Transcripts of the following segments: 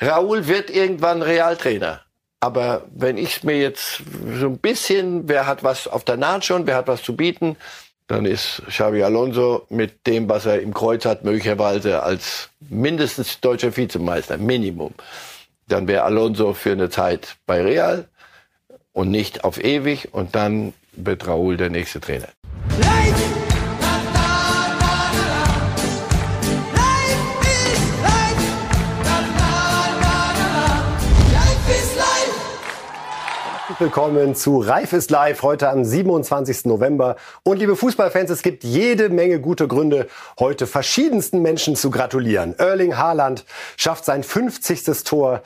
Raúl wird irgendwann Realtrainer. Aber wenn ich mir jetzt so ein bisschen, wer hat was auf der Naht schon, wer hat was zu bieten, dann ist Xavi Alonso mit dem, was er im Kreuz hat, möglicherweise als mindestens deutscher Vizemeister, Minimum. Dann wäre Alonso für eine Zeit bei Real und nicht auf ewig und dann wird Raúl der nächste Trainer. Willkommen zu Reif ist live heute am 27. November. Und liebe Fußballfans, es gibt jede Menge gute Gründe, heute verschiedensten Menschen zu gratulieren. Erling Haaland schafft sein 50. Tor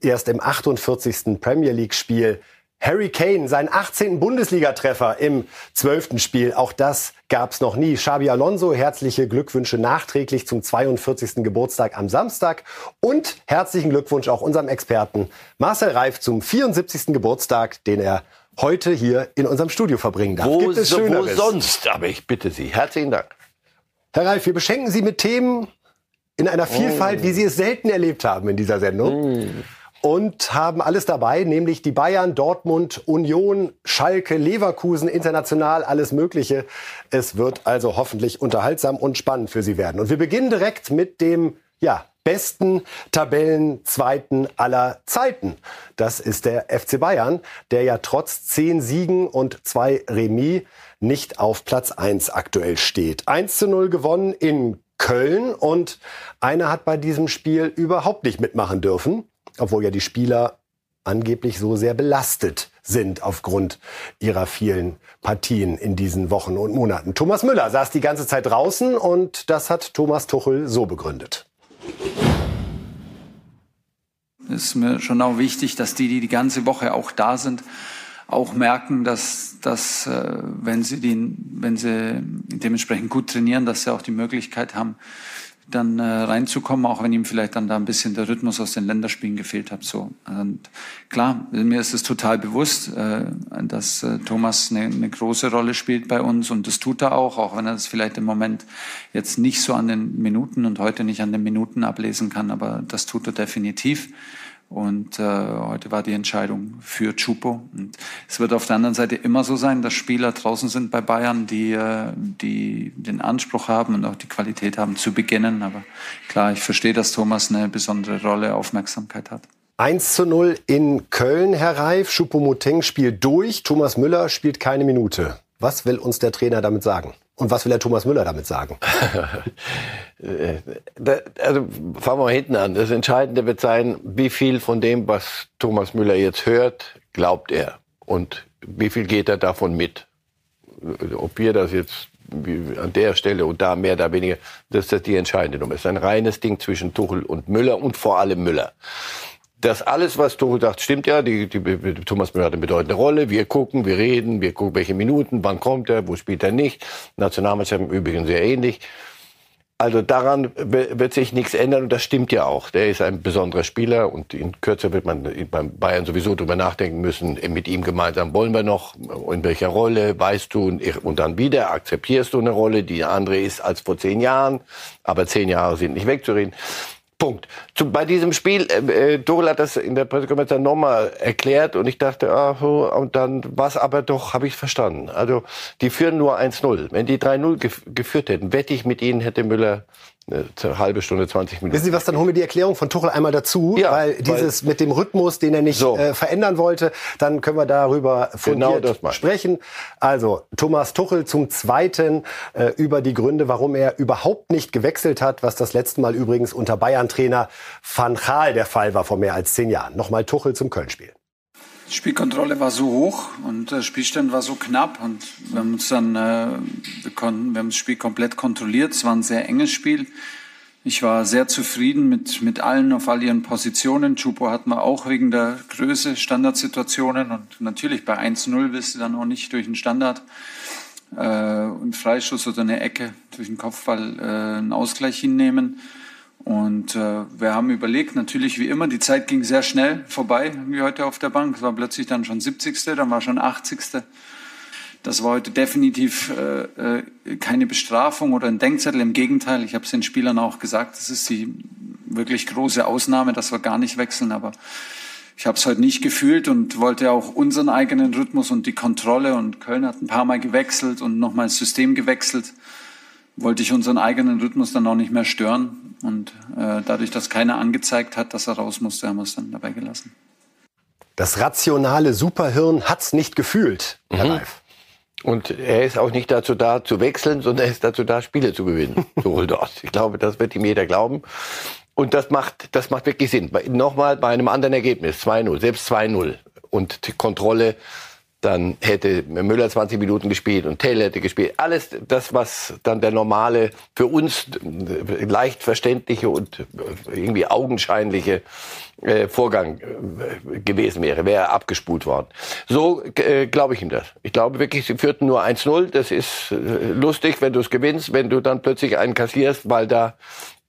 erst im 48. Premier League Spiel. Harry Kane, seinen 18. Bundesligatreffer im 12. Spiel. Auch das gab's noch nie. Xabi Alonso, herzliche Glückwünsche nachträglich zum 42. Geburtstag am Samstag. Und herzlichen Glückwunsch auch unserem Experten Marcel Reif zum 74. Geburtstag, den er heute hier in unserem Studio verbringen darf. Wo, Gibt es so, wo sonst? Aber ich bitte Sie. Herzlichen Dank. Herr Reif, wir beschenken Sie mit Themen in einer Vielfalt, oh. wie Sie es selten erlebt haben in dieser Sendung. Mm und haben alles dabei, nämlich die Bayern, Dortmund, Union, Schalke, Leverkusen, international, alles Mögliche. Es wird also hoffentlich unterhaltsam und spannend für Sie werden. Und wir beginnen direkt mit dem, ja, besten Tabellenzweiten aller Zeiten. Das ist der FC Bayern, der ja trotz zehn Siegen und zwei Remis nicht auf Platz eins aktuell steht. 1 zu 0 gewonnen in Köln und einer hat bei diesem Spiel überhaupt nicht mitmachen dürfen obwohl ja die Spieler angeblich so sehr belastet sind aufgrund ihrer vielen Partien in diesen Wochen und Monaten. Thomas Müller saß die ganze Zeit draußen und das hat Thomas Tuchel so begründet. Es ist mir schon auch wichtig, dass die, die die ganze Woche auch da sind, auch merken, dass, dass äh, wenn, sie den, wenn sie dementsprechend gut trainieren, dass sie auch die Möglichkeit haben, dann äh, reinzukommen, auch wenn ihm vielleicht dann da ein bisschen der Rhythmus aus den Länderspielen gefehlt hat. So und klar, mir ist es total bewusst, äh, dass äh, Thomas eine, eine große Rolle spielt bei uns und das tut er auch, auch wenn er das vielleicht im Moment jetzt nicht so an den Minuten und heute nicht an den Minuten ablesen kann, aber das tut er definitiv. Und äh, heute war die Entscheidung für Chupo. Und es wird auf der anderen Seite immer so sein, dass Spieler draußen sind bei Bayern, die, äh, die den Anspruch haben und auch die Qualität haben zu beginnen. Aber klar, ich verstehe, dass Thomas eine besondere Rolle, Aufmerksamkeit hat. 1 zu 0 in Köln, Herr Reif. Choupo-Moting spielt durch. Thomas Müller spielt keine Minute. Was will uns der Trainer damit sagen? Und was will der Thomas Müller damit sagen? also fangen wir hinten an. Das Entscheidende wird sein, wie viel von dem, was Thomas Müller jetzt hört, glaubt er. Und wie viel geht er davon mit? Ob wir das jetzt an der Stelle und da mehr oder weniger, das ist die entscheidende Nummer. Es ist ein reines Ding zwischen Tuchel und Müller und vor allem Müller das alles, was du sagt, stimmt ja. Die, die, Thomas Müller hat eine bedeutende Rolle. Wir gucken, wir reden, wir gucken, welche Minuten, wann kommt er, wo spielt er nicht. Nationalmannschaft im Übrigen sehr ähnlich. Also daran wird sich nichts ändern und das stimmt ja auch. Der ist ein besonderer Spieler und in Kürze wird man beim Bayern sowieso drüber nachdenken müssen, mit ihm gemeinsam wollen wir noch, in welcher Rolle, weißt du, und dann wieder akzeptierst du eine Rolle, die eine andere ist als vor zehn Jahren, aber zehn Jahre sind nicht wegzureden. Punkt. Zu, bei diesem Spiel, äh, äh Dorel hat das in der Pressekonferenz nochmal erklärt und ich dachte, ah, und dann war es aber doch, habe ich verstanden. Also die führen nur 1-0. Wenn die 3-0 gef geführt hätten, wette ich mit ihnen, hätte Müller eine halbe Stunde, 20 Minuten. Wissen Sie was, dann holen wir die Erklärung von Tuchel einmal dazu, ja, weil dieses weil mit dem Rhythmus, den er nicht so. äh, verändern wollte, dann können wir darüber genau sprechen. Also Thomas Tuchel zum Zweiten äh, über die Gründe, warum er überhaupt nicht gewechselt hat, was das letzte Mal übrigens unter Bayern-Trainer Van Gaal der Fall war vor mehr als zehn Jahren. Nochmal Tuchel zum Köln-Spiel. Die Spielkontrolle war so hoch und der Spielstand war so knapp und wir haben uns dann, äh, wir konnten, wir haben das Spiel komplett kontrolliert. Es war ein sehr enges Spiel. Ich war sehr zufrieden mit, mit allen auf all ihren Positionen. Chupo hatten wir auch wegen der Größe Standardsituationen und natürlich bei 1-0 willst du dann auch nicht durch einen Standard äh, und Freischuss oder eine Ecke durch den Kopfball äh, einen Ausgleich hinnehmen. Und äh, wir haben überlegt, natürlich wie immer, die Zeit ging sehr schnell vorbei, wie heute auf der Bank. Es war plötzlich dann schon 70., dann war schon 80. Das war heute definitiv äh, äh, keine Bestrafung oder ein Denkzettel. Im Gegenteil, ich habe es den Spielern auch gesagt, das ist die wirklich große Ausnahme, dass wir gar nicht wechseln. Aber ich habe es heute nicht gefühlt und wollte auch unseren eigenen Rhythmus und die Kontrolle. Und Köln hat ein paar Mal gewechselt und nochmal das System gewechselt. Wollte ich unseren eigenen Rhythmus dann auch nicht mehr stören. Und äh, dadurch, dass keiner angezeigt hat, dass er raus musste, haben wir es dann dabei gelassen. Das rationale Superhirn hat's nicht gefühlt, Herr mhm. Reif. Und er ist auch nicht dazu da, zu wechseln, sondern er ist dazu da, Spiele zu gewinnen. Sowohl dort. Ich glaube, das wird ihm jeder glauben. Und das macht, das macht wirklich Sinn. Nochmal bei einem anderen Ergebnis, 2-0, selbst 2-0. Und die Kontrolle dann hätte Müller 20 Minuten gespielt und Taylor hätte gespielt. Alles das, was dann der normale, für uns leicht verständliche und irgendwie augenscheinliche äh, Vorgang äh, gewesen wäre, wäre abgespult worden. So äh, glaube ich ihm das. Ich glaube wirklich, sie führten nur 1-0. Das ist äh, lustig, wenn du es gewinnst, wenn du dann plötzlich einen kassierst, weil da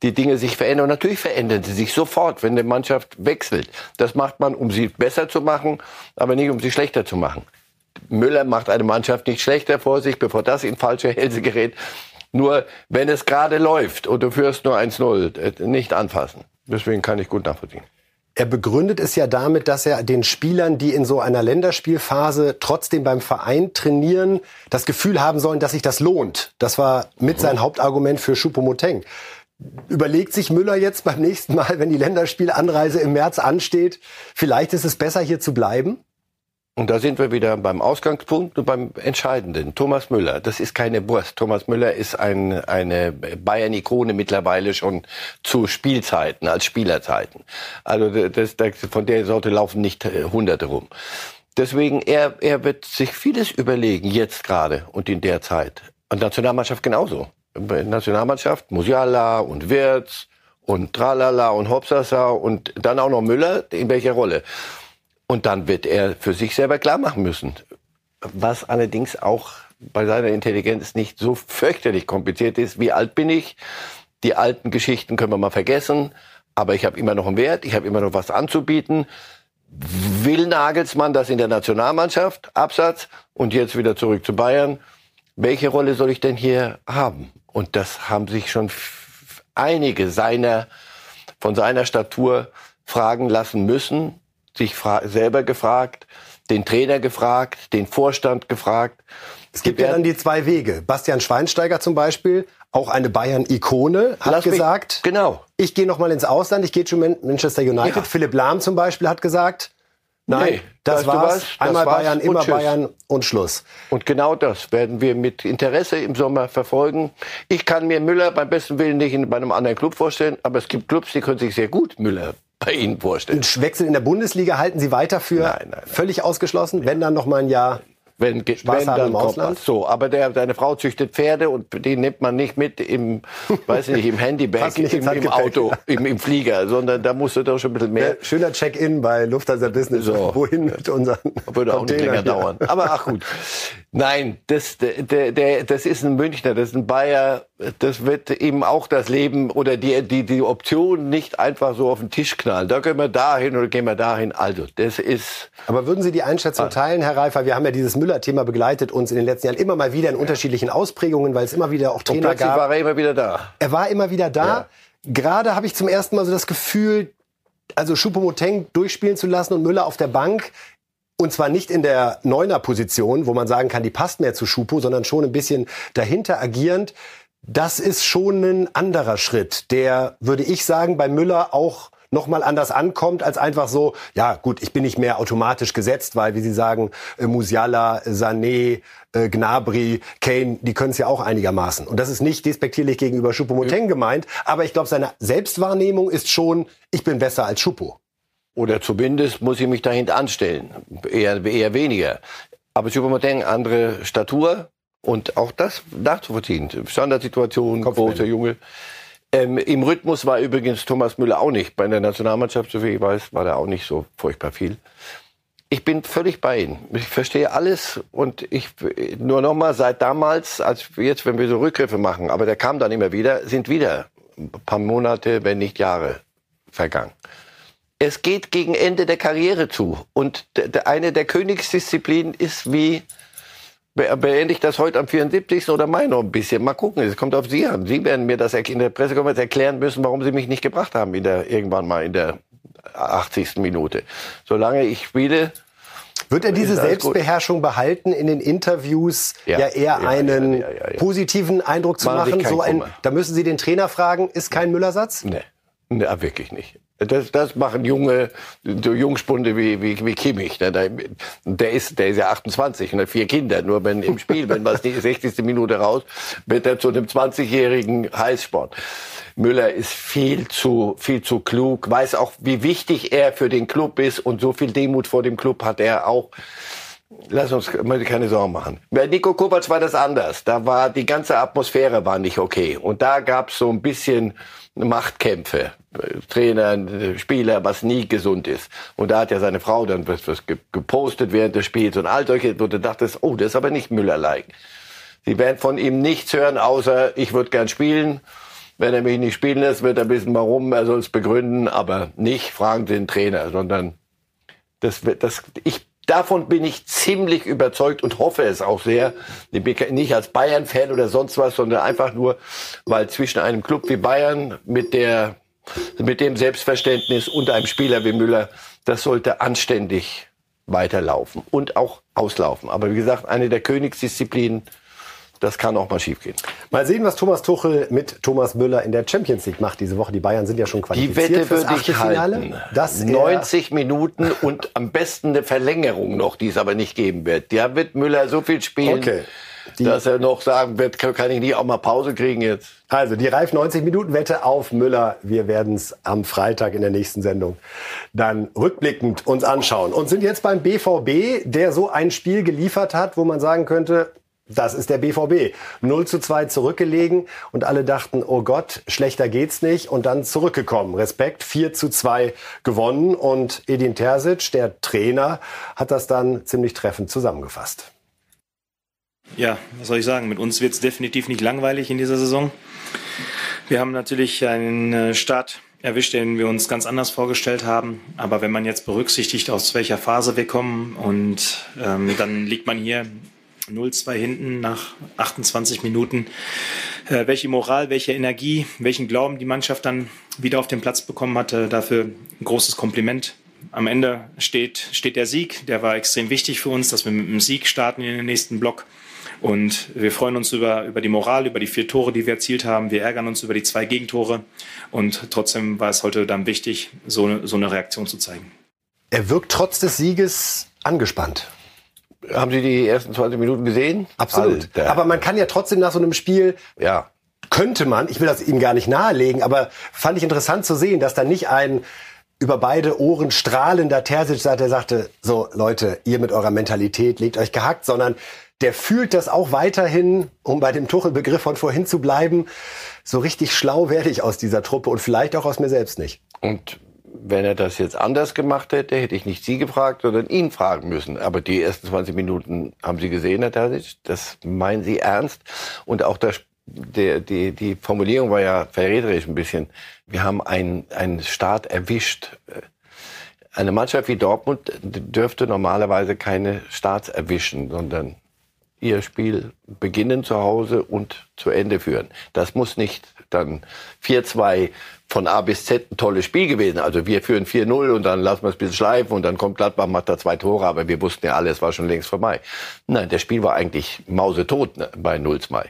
die Dinge sich verändern. Und natürlich verändern sie sich sofort, wenn eine Mannschaft wechselt. Das macht man, um sie besser zu machen, aber nicht um sie schlechter zu machen. Müller macht eine Mannschaft nicht schlechter vor sich, bevor das in falsche Hälse gerät. Nur wenn es gerade läuft und du führst nur 1-0, äh, nicht anfassen. Deswegen kann ich gut nachvollziehen. Er begründet es ja damit, dass er den Spielern, die in so einer Länderspielphase trotzdem beim Verein trainieren, das Gefühl haben sollen, dass sich das lohnt. Das war mit sein Hauptargument für Choupo-Moteng. Überlegt sich Müller jetzt beim nächsten Mal, wenn die Länderspielanreise im März ansteht, vielleicht ist es besser, hier zu bleiben? Und da sind wir wieder beim Ausgangspunkt und beim Entscheidenden. Thomas Müller, das ist keine Wurst. Thomas Müller ist ein, eine Bayern-Ikone mittlerweile schon zu Spielzeiten, als Spielerzeiten. Also das, das, von der Sorte laufen nicht äh, Hunderte rum. Deswegen, er, er wird sich vieles überlegen, jetzt gerade und in der Zeit. Und Nationalmannschaft genauso. Nationalmannschaft, Musiala und Wirtz und Tralala und Hopsasa und dann auch noch Müller, in welcher Rolle. Und dann wird er für sich selber klar machen müssen. Was allerdings auch bei seiner Intelligenz nicht so fürchterlich kompliziert ist. Wie alt bin ich? Die alten Geschichten können wir mal vergessen. Aber ich habe immer noch einen Wert, ich habe immer noch was anzubieten. Will Nagelsmann das in der Nationalmannschaft? Absatz. Und jetzt wieder zurück zu Bayern. Welche Rolle soll ich denn hier haben? Und das haben sich schon einige seiner, von seiner Statur fragen lassen müssen sich selber gefragt, den Trainer gefragt, den Vorstand gefragt. Es gibt ja dann die zwei Wege. Bastian Schweinsteiger zum Beispiel, auch eine Bayern-Ikone, hat Lass gesagt, mich, genau. ich gehe noch mal ins Ausland, ich gehe zu Manchester United. Ja. Philipp Lahm zum Beispiel hat gesagt, nein, nee, das war's, das einmal war's Bayern, immer tschüss. Bayern und Schluss. Und genau das werden wir mit Interesse im Sommer verfolgen. Ich kann mir Müller beim besten Willen nicht in, bei einem anderen Club vorstellen, aber es gibt Clubs, die können sich sehr gut Müller bei Ihnen vorstellen. Ein Wechsel in der Bundesliga halten Sie weiter für nein, nein, nein. völlig ausgeschlossen, wenn dann noch mal ein Jahr wenn, Spaß wenn dann im Ausland. So, aber der, deine Frau züchtet Pferde und die nimmt man nicht mit im, weiß nicht, im Handybag, im, im Auto, im, im, Flieger, sondern da musst du doch schon ein bisschen mehr. Ja, schöner Check-in bei Lufthansa Business. So. Wohin mit unseren Würde auch nicht länger dauern. Aber ach gut. Nein, das, der, der, das ist ein Münchner, das ist ein Bayer. Das wird eben auch das Leben oder die, die, die Option nicht einfach so auf den Tisch knallen. Da gehen wir dahin oder gehen wir dahin. Also, das ist. Aber würden Sie die Einschätzung teilen, Herr Reifer? Wir haben ja dieses Müller-Thema begleitet uns in den letzten Jahren immer mal wieder in unterschiedlichen Ausprägungen, weil es immer wieder auch Trainer Und gab. war er immer wieder da. Er war immer wieder da. Ja. Gerade habe ich zum ersten Mal so das Gefühl, also Choupo-Moteng durchspielen zu lassen und Müller auf der Bank und zwar nicht in der Neuner-Position, wo man sagen kann, die passt mehr zu Schupo, sondern schon ein bisschen dahinter agierend. Das ist schon ein anderer Schritt, der, würde ich sagen, bei Müller auch nochmal anders ankommt, als einfach so, ja gut, ich bin nicht mehr automatisch gesetzt, weil, wie Sie sagen, äh, Musiala, Sané, äh, Gnabry, Kane, die können es ja auch einigermaßen. Und das ist nicht despektierlich gegenüber Choupo-Moteng gemeint, aber ich glaube, seine Selbstwahrnehmung ist schon, ich bin besser als Schupo. Oder zumindest muss ich mich dahinter anstellen. Eher, eher weniger. Aber Choupo-Moting, andere Statur und auch das nachzuvollziehen. Standardsituation, großer Junge. Ähm, Im Rhythmus war übrigens Thomas Müller auch nicht. Bei der Nationalmannschaft, so wie ich weiß, war der auch nicht so furchtbar viel. Ich bin völlig bei Ihnen. Ich verstehe alles und ich nur noch mal seit damals, als jetzt, wenn wir so Rückgriffe machen, aber der kam dann immer wieder, sind wieder ein paar Monate, wenn nicht Jahre vergangen es geht gegen Ende der Karriere zu. Und eine der Königsdisziplinen ist wie beende ich das heute am 74. oder mai noch ein bisschen. Mal gucken, es kommt auf Sie an. Sie werden mir das in der Pressekonferenz erklären müssen, warum Sie mich nicht gebracht haben in der, irgendwann mal in der 80. Minute. Solange ich spiele, wird er diese Selbstbeherrschung behalten, in den Interviews ja, ja eher ja, einen ja, positiven Eindruck zu machen? machen? So ein, da müssen Sie den Trainer fragen, ist kein Müllersatz? Nee, nee wirklich nicht. Das, das machen junge so Jungspunde wie, wie, wie Kimmich. Der, der, ist, der ist ja 28 und hat vier Kinder. Nur wenn im Spiel, wenn was die 60. Minute raus, wird er zu einem 20-jährigen Heißsport. Müller ist viel zu, viel zu klug, weiß auch, wie wichtig er für den Club ist und so viel Demut vor dem Club hat er auch. Lass uns keine Sorgen machen. Bei Nico Kovac war das anders. Da war die ganze Atmosphäre war nicht okay. Und da gab es so ein bisschen Machtkämpfe. Trainer, Spieler, was nie gesund ist. Und da hat ja seine Frau dann was, was gepostet während des Spiels und all solche, wo du dachtest, oh, das ist aber nicht Müller-like. Sie werden von ihm nichts hören, außer ich würde gern spielen wenn er mich nicht spielen lässt, wird er wissen, warum. Er soll es begründen, aber nicht fragen den Trainer, sondern das, das, ich, davon bin ich ziemlich überzeugt und hoffe es auch sehr. Nicht als Bayern-Fan oder sonst was, sondern einfach nur, weil zwischen einem Club wie Bayern mit der, mit dem Selbstverständnis und einem Spieler wie Müller, das sollte anständig weiterlaufen und auch auslaufen. Aber wie gesagt, eine der Königsdisziplinen das kann auch mal schiefgehen. Mal sehen, was Thomas Tuchel mit Thomas Müller in der Champions League macht diese Woche. Die Bayern sind ja schon qualifiziert. Die Wette würde ich halten. Das 90 Minuten und am besten eine Verlängerung noch, die es aber nicht geben wird. Da wird Müller so viel spielen. Okay. Die, dass er noch sagen wird, kann ich nicht auch mal Pause kriegen jetzt. Also die Reif 90 Minuten Wette auf Müller. Wir werden es am Freitag in der nächsten Sendung dann rückblickend uns anschauen und sind jetzt beim BVB, der so ein Spiel geliefert hat, wo man sagen könnte, das ist der BVB. 0 zu 2 zurückgelegen und alle dachten, oh Gott, schlechter geht's nicht und dann zurückgekommen. Respekt, 4 zu 2 gewonnen und Edin Terzic, der Trainer, hat das dann ziemlich treffend zusammengefasst. Ja, was soll ich sagen? Mit uns wird es definitiv nicht langweilig in dieser Saison. Wir haben natürlich einen äh, Start erwischt, den wir uns ganz anders vorgestellt haben. Aber wenn man jetzt berücksichtigt, aus welcher Phase wir kommen und ähm, dann liegt man hier 0-2 hinten nach 28 Minuten. Äh, welche Moral, welche Energie, welchen Glauben die Mannschaft dann wieder auf den Platz bekommen hatte, dafür ein großes Kompliment. Am Ende steht, steht der Sieg, der war extrem wichtig für uns, dass wir mit dem Sieg starten in den nächsten Block. Und wir freuen uns über, über die Moral, über die vier Tore, die wir erzielt haben. Wir ärgern uns über die zwei Gegentore. Und trotzdem war es heute dann wichtig, so, so eine Reaktion zu zeigen. Er wirkt trotz des Sieges angespannt. Haben Sie die ersten 20 Minuten gesehen? Absolut. Alter. Aber man kann ja trotzdem nach so einem Spiel ja könnte man, ich will das Ihnen gar nicht nahelegen, aber fand ich interessant zu sehen, dass da nicht ein über beide Ohren strahlender Terzic sagt, der sagte, so Leute, ihr mit eurer Mentalität legt euch gehackt, sondern der fühlt das auch weiterhin, um bei dem Tuchel-Begriff von vorhin zu bleiben, so richtig schlau werde ich aus dieser Truppe und vielleicht auch aus mir selbst nicht. Und wenn er das jetzt anders gemacht hätte, hätte ich nicht Sie gefragt, sondern ihn fragen müssen. Aber die ersten 20 Minuten haben Sie gesehen, Herr Tadic. Das meinen Sie ernst. Und auch das, der, die, die Formulierung war ja verräterisch ein bisschen. Wir haben einen, einen Start erwischt. Eine Mannschaft wie Dortmund dürfte normalerweise keine Starts erwischen, sondern ihr Spiel beginnen zu Hause und zu Ende führen. Das muss nicht dann 4-2 von A bis Z ein tolles Spiel gewesen. Also wir führen 4-0 und dann lassen wir es ein bisschen schleifen und dann kommt Gladbach, macht da zwei Tore, aber wir wussten ja alles war schon längst vorbei. Nein, das Spiel war eigentlich mausetot ne, bei 0-2.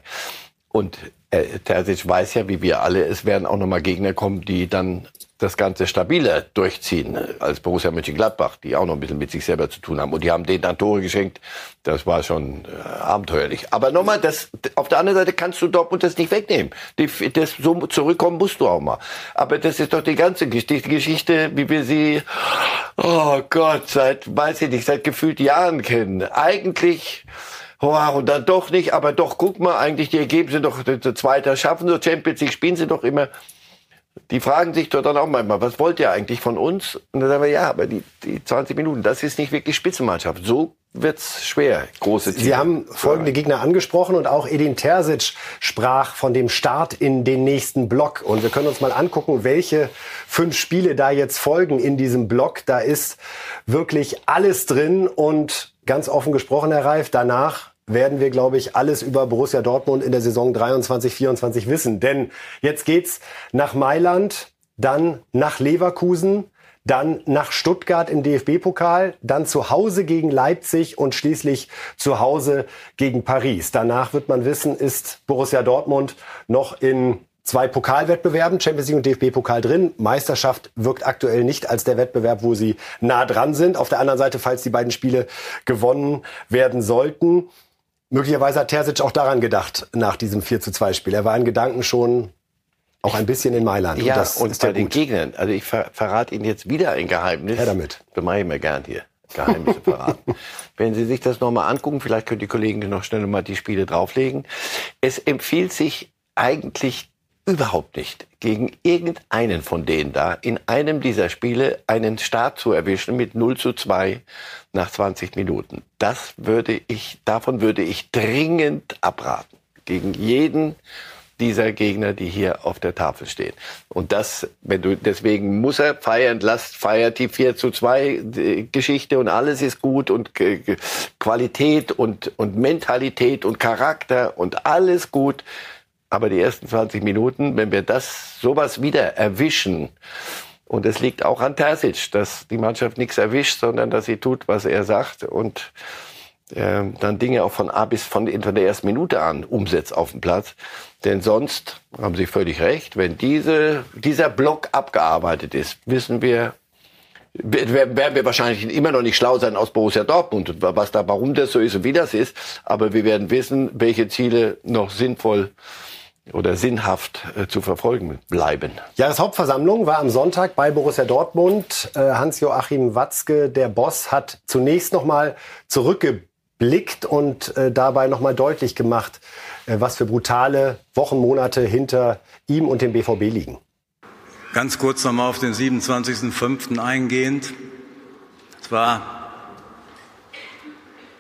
Und äh, Terzic weiß ja, wie wir alle, es werden auch nochmal Gegner kommen, die dann das Ganze stabiler durchziehen als Borussia Mönchengladbach, die auch noch ein bisschen mit sich selber zu tun haben. Und die haben denen dann Tore geschenkt. Das war schon äh, abenteuerlich. Aber nochmal, das, auf der anderen Seite kannst du Dortmund das nicht wegnehmen. Die, das, so zurückkommen musst du auch mal. Aber das ist doch die ganze Geschichte, Geschichte, wie wir sie, oh Gott, seit, weiß ich nicht, seit gefühlt Jahren kennen. Eigentlich, Oh, und dann doch nicht, aber doch, guck mal, eigentlich die Ergebnisse doch, der Zweiter schaffen so Champions League, spielen sie doch immer die fragen sich dort dann auch manchmal, was wollt ihr eigentlich von uns? Und dann sagen wir, ja, aber die, die 20 Minuten, das ist nicht wirklich Spitzenmannschaft. So wird's schwer, große Teams. Sie haben folgende Gegner angesprochen und auch Edin Terzic sprach von dem Start in den nächsten Block. Und wir können uns mal angucken, welche fünf Spiele da jetzt folgen in diesem Block. Da ist wirklich alles drin und ganz offen gesprochen, Herr Reif, danach werden wir, glaube ich, alles über Borussia Dortmund in der Saison 23, 24 wissen. Denn jetzt geht's nach Mailand, dann nach Leverkusen, dann nach Stuttgart im DFB-Pokal, dann zu Hause gegen Leipzig und schließlich zu Hause gegen Paris. Danach wird man wissen, ist Borussia Dortmund noch in zwei Pokalwettbewerben, Champions League und DFB-Pokal drin. Meisterschaft wirkt aktuell nicht als der Wettbewerb, wo sie nah dran sind. Auf der anderen Seite, falls die beiden Spiele gewonnen werden sollten, möglicherweise hat Terzic auch daran gedacht nach diesem 4 zu 2 Spiel. Er war in Gedanken schon auch ein bisschen in Mailand. Ja, und, das und bei den Gegnern. Also ich ver verrate Ihnen jetzt wieder ein Geheimnis. Ja, damit. Das mache ich mir gern hier. Geheimnisse verraten. Wenn Sie sich das nochmal angucken, vielleicht können die Kollegen noch schnell mal die Spiele drauflegen. Es empfiehlt sich eigentlich überhaupt nicht, gegen irgendeinen von denen da in einem dieser Spiele einen Start zu erwischen mit 0 zu 2 nach 20 Minuten. Das würde ich, davon würde ich dringend abraten. Gegen jeden dieser Gegner, die hier auf der Tafel stehen. Und das, wenn du, deswegen muss er feiern, lasst, feiert die 4 zu 2 Geschichte und alles ist gut und Qualität und, und Mentalität und Charakter und alles gut. Aber die ersten 20 Minuten, wenn wir das sowas wieder erwischen, und es liegt auch an Terzic, dass die Mannschaft nichts erwischt, sondern dass sie tut, was er sagt und äh, dann Dinge auch von A bis von, von der ersten Minute an umsetzt auf dem Platz. Denn sonst haben Sie völlig recht, wenn diese, dieser Block abgearbeitet ist, wissen wir, werden wir wahrscheinlich immer noch nicht schlau sein aus Borussia Dortmund, was da, warum das so ist und wie das ist. Aber wir werden wissen, welche Ziele noch sinnvoll oder sinnhaft äh, zu verfolgen bleiben. Jahreshauptversammlung war am Sonntag bei Borussia Dortmund. Äh, Hans-Joachim Watzke, der Boss, hat zunächst noch mal zurückgeblickt und äh, dabei noch mal deutlich gemacht, äh, was für brutale Wochen, Monate hinter ihm und dem BVB liegen. Ganz kurz noch mal auf den 27.05. eingehend. Es war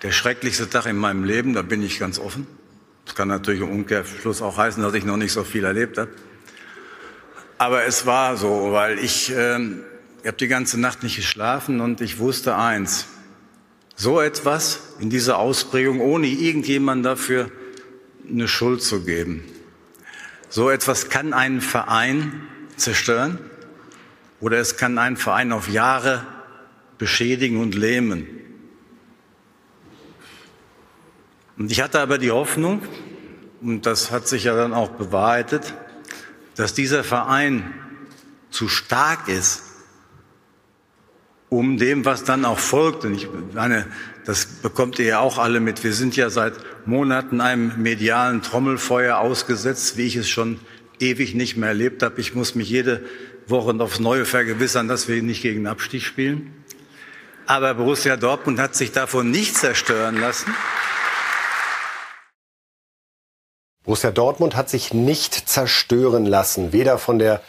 der schrecklichste Tag in meinem Leben, da bin ich ganz offen. Das kann natürlich im Umkehrschluss auch heißen, dass ich noch nicht so viel erlebt habe. Aber es war so, weil ich, äh, ich habe die ganze Nacht nicht geschlafen und ich wusste eins, so etwas in dieser Ausprägung, ohne irgendjemand dafür eine Schuld zu geben, so etwas kann einen Verein zerstören oder es kann einen Verein auf Jahre beschädigen und lähmen. Und ich hatte aber die Hoffnung, und das hat sich ja dann auch bewahrheitet, dass dieser Verein zu stark ist, um dem, was dann auch folgt. Und ich meine, das bekommt ihr ja auch alle mit. Wir sind ja seit Monaten einem medialen Trommelfeuer ausgesetzt, wie ich es schon ewig nicht mehr erlebt habe. Ich muss mich jede Woche aufs Neue vergewissern, dass wir nicht gegen Abstieg spielen. Aber Borussia Dortmund hat sich davon nicht zerstören lassen. Borussia Dortmund hat sich nicht zerstören lassen, weder von der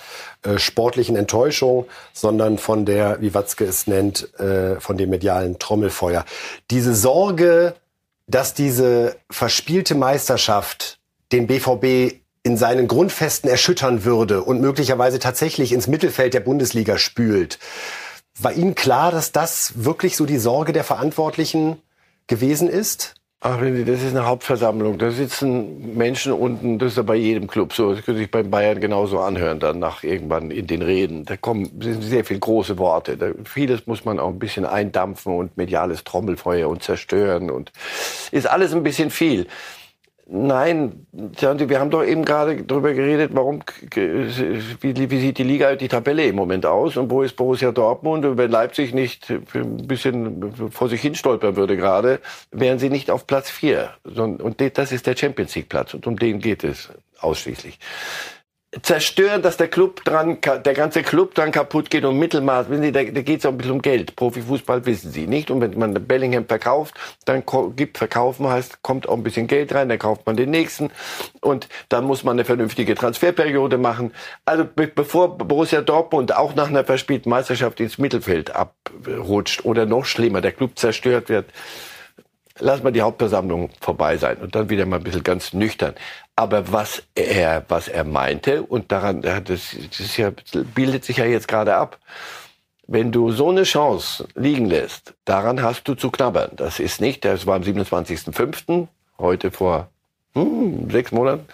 äh, sportlichen Enttäuschung, sondern von der, wie Watzke es nennt, äh, von dem medialen Trommelfeuer. Diese Sorge, dass diese verspielte Meisterschaft den BVB in seinen Grundfesten erschüttern würde und möglicherweise tatsächlich ins Mittelfeld der Bundesliga spült. War Ihnen klar, dass das wirklich so die Sorge der Verantwortlichen gewesen ist? Ach, das ist eine Hauptversammlung. Da sitzen Menschen unten, das ist ja bei jedem Club so. Das könnte sich beim Bayern genauso anhören, dann nach irgendwann in den Reden. Da kommen sehr viele große Worte. Da, vieles muss man auch ein bisschen eindampfen und mediales Trommelfeuer und zerstören und ist alles ein bisschen viel. Nein, wir haben doch eben gerade darüber geredet, warum, wie, wie, sieht die Liga, die Tabelle im Moment aus und wo ist Borussia Dortmund? Und wenn Leipzig nicht ein bisschen vor sich hin stolpern würde gerade, wären sie nicht auf Platz vier. Und das ist der Champions League Platz und um den geht es ausschließlich zerstören, dass der Club dran, der ganze Club dran kaputt geht und Mittelmaß, wissen Sie, da, da geht es auch ein bisschen um Geld. Profifußball wissen Sie nicht. Und wenn man Bellingham verkauft, dann gibt verkaufen heißt, kommt auch ein bisschen Geld rein, dann kauft man den nächsten und dann muss man eine vernünftige Transferperiode machen. Also be bevor Borussia Dortmund auch nach einer verspielten Meisterschaft ins Mittelfeld abrutscht oder noch schlimmer, der Club zerstört wird, lass mal die Hauptversammlung vorbei sein und dann wieder mal ein bisschen ganz nüchtern. Aber was er, was er meinte, und daran, das, das ja, bildet sich ja jetzt gerade ab, wenn du so eine Chance liegen lässt, daran hast du zu knabbern. Das ist nicht, das war am 27.05., heute vor hm, sechs Monaten.